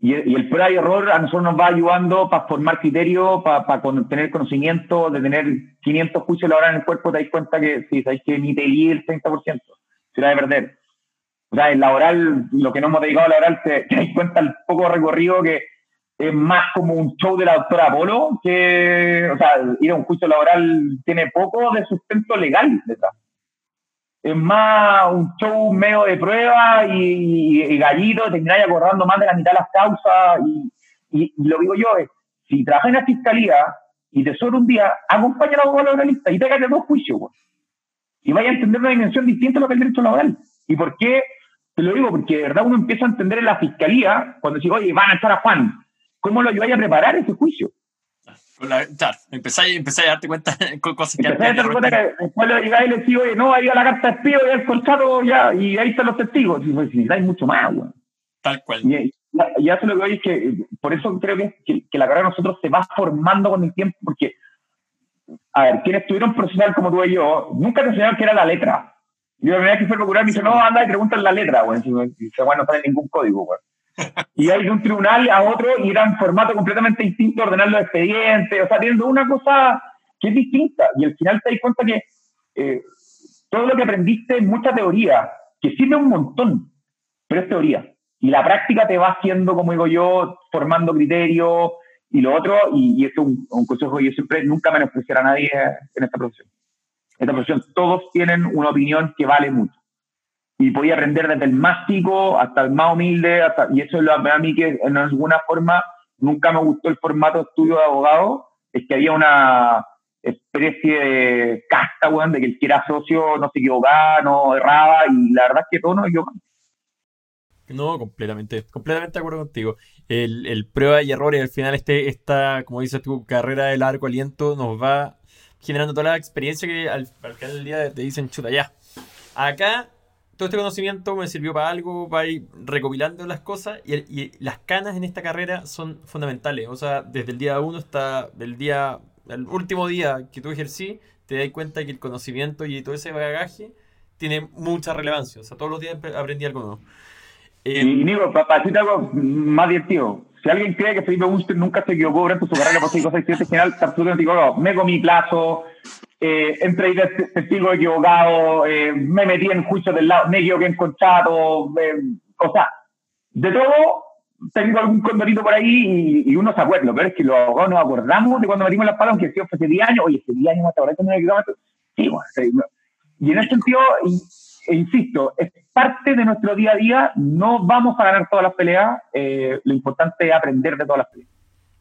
C: Y, el prueba y error a nosotros nos va ayudando para formar criterios, para, tener conocimiento, de tener 500 juicios hora en el cuerpo, te das cuenta que si sabes que ni te di el 30%, se la de perder. O sea, el laboral, lo que no hemos dedicado a laboral, te, te das cuenta el poco recorrido que es más como un show de la doctora Apolo, que, o sea, ir a un juicio laboral tiene poco de sustento legal detrás es más un show medio de prueba y, y, gallito, termináis acordando más de la mitad de las causas. Y, lo digo yo es, si trabajas en la fiscalía y te sobra un día, acompaña a la abogado laboralista y pégate dos juicios, Y vaya a entender una dimensión distinta de lo que es el derecho laboral. ¿Y por qué? Te lo digo porque de verdad uno empieza a entender en la fiscalía, cuando dice, oye, van a echar a Juan, ¿cómo lo ayudáis a preparar ese juicio?
B: claro, empezáis, a darte cuenta con cosas que
C: antes. a cuenta que después le llegáis y le decís, oye, no, ahí va la carta de espío y el colchado ya, y ahí están los testigos. Y pues, necesitáis mucho más, güey.
B: Tal cual.
C: Y, ya eso lo que voy es que, por eso creo que, que, la carrera de nosotros se va formando con el tiempo, porque, a ver, quienes estuvieron profesional como tú y yo, nunca te enseñaron que era la letra. Yo la primera vez que fui a procurar me dice, no, anda y preguntan la letra, güey. Y dice, bueno, no sale ningún código, güey y hay de un tribunal a otro y era un formato completamente distinto ordenar los expedientes, o sea, teniendo una cosa que es distinta. Y al final te das cuenta que eh, todo lo que aprendiste es mucha teoría, que sirve un montón, pero es teoría. Y la práctica te va haciendo, como digo yo, formando criterios y lo otro, y, esto es un, consejo que yo siempre nunca menospreciar a nadie en esta profesión. En esta profesión todos tienen una opinión que vale mucho y podía aprender desde el más chico hasta el más humilde, hasta, y eso es lo a mí que en alguna forma nunca me gustó el formato estudio de abogado, es que había una especie de casta, weón, de que el que era socio no se equivocaba, no erraba, y la verdad es que todo no equivocaba.
B: No, completamente, completamente de acuerdo contigo. El, el prueba y error y al final este, esta, como dices tu carrera de largo aliento nos va generando toda la experiencia que al, al final del día te dicen, chuta, ya. Acá todo este conocimiento me sirvió para algo, para ir recopilando las cosas y, las canas en esta carrera son fundamentales. O sea, desde el día uno hasta el día, el último día que tú ejercí, te das cuenta que el conocimiento y todo ese bagaje tiene mucha relevancia. O sea, todos los días aprendí algo nuevo.
C: y Nico, para decirte algo más divertido, si alguien cree que Felipe Bunster nunca se equivocó durante su carrera político en general, está absolutamente equivocado. Me comí plazo, eh, entré de testigo equivocado, eh, me metí en juicio del lado, me equivoqué en contrato, eh, o sea, de todo tengo algún condorito por ahí y, uno se acuerda, pero es que los abogados nos acordamos de cuando metimos las palas, aunque sí hace 10 años, oye, hace 10 años hasta ahora que me equivocado, sí, bueno, y en ese sentido, e insisto, es parte de nuestro día a día, no vamos a ganar todas las peleas, eh, lo importante es aprender de todas las peleas.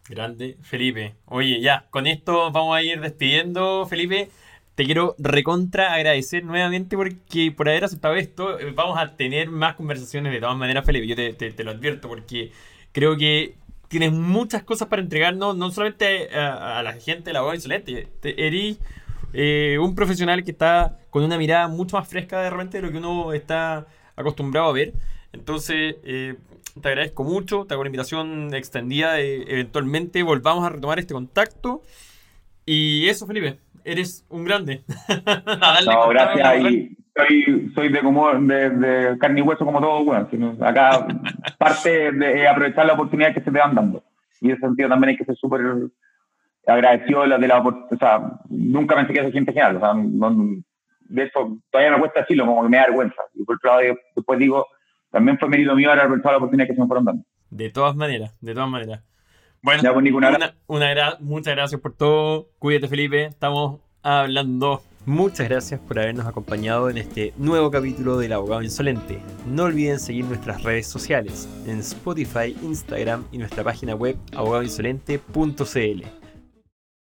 B: Grande, Felipe. Oye, ya, con esto vamos a ir despidiendo, Felipe. Te quiero recontra agradecer nuevamente porque por haber aceptado esto, eh, vamos a tener más conversaciones de todas maneras, Felipe. Yo te, lo advierto porque creo que tienes muchas cosas para entregarnos, no solamente a, la gente de la voz insolente. Eres eh, un profesional que está con una mirada mucho más fresca de repente de lo que uno está acostumbrado a ver. Entonces, eh, te agradezco mucho, te hago una invitación extendida, eventualmente volvamos a retomar este contacto. Y eso, Felipe, eres un grande. (laughs)
C: no, gracias. Y soy, soy de, como, de, carne y hueso como todo, bueno. acá (laughs) parte de aprovechar la oportunidad que se te van dando. Y en ese sentido también hay que ser súper agradecido de la, de la o sea, nunca pensé que esa gente genial. O sea, de eso todavía me cuesta decirlo, como que me da vergüenza. Y por otro lado, después digo, también fue mérito mío haber aprovechado la oportunidad que se me fueron dando.
B: De todas maneras, de todas maneras. Bueno,
C: pues,
B: una, una muchas gracias por todo. Cuídate, Felipe. Estamos hablando. Muchas gracias por habernos acompañado en este nuevo capítulo del Abogado Insolente. No olviden seguir nuestras redes sociales en Spotify, Instagram y nuestra página web abogadoinsolente.cl.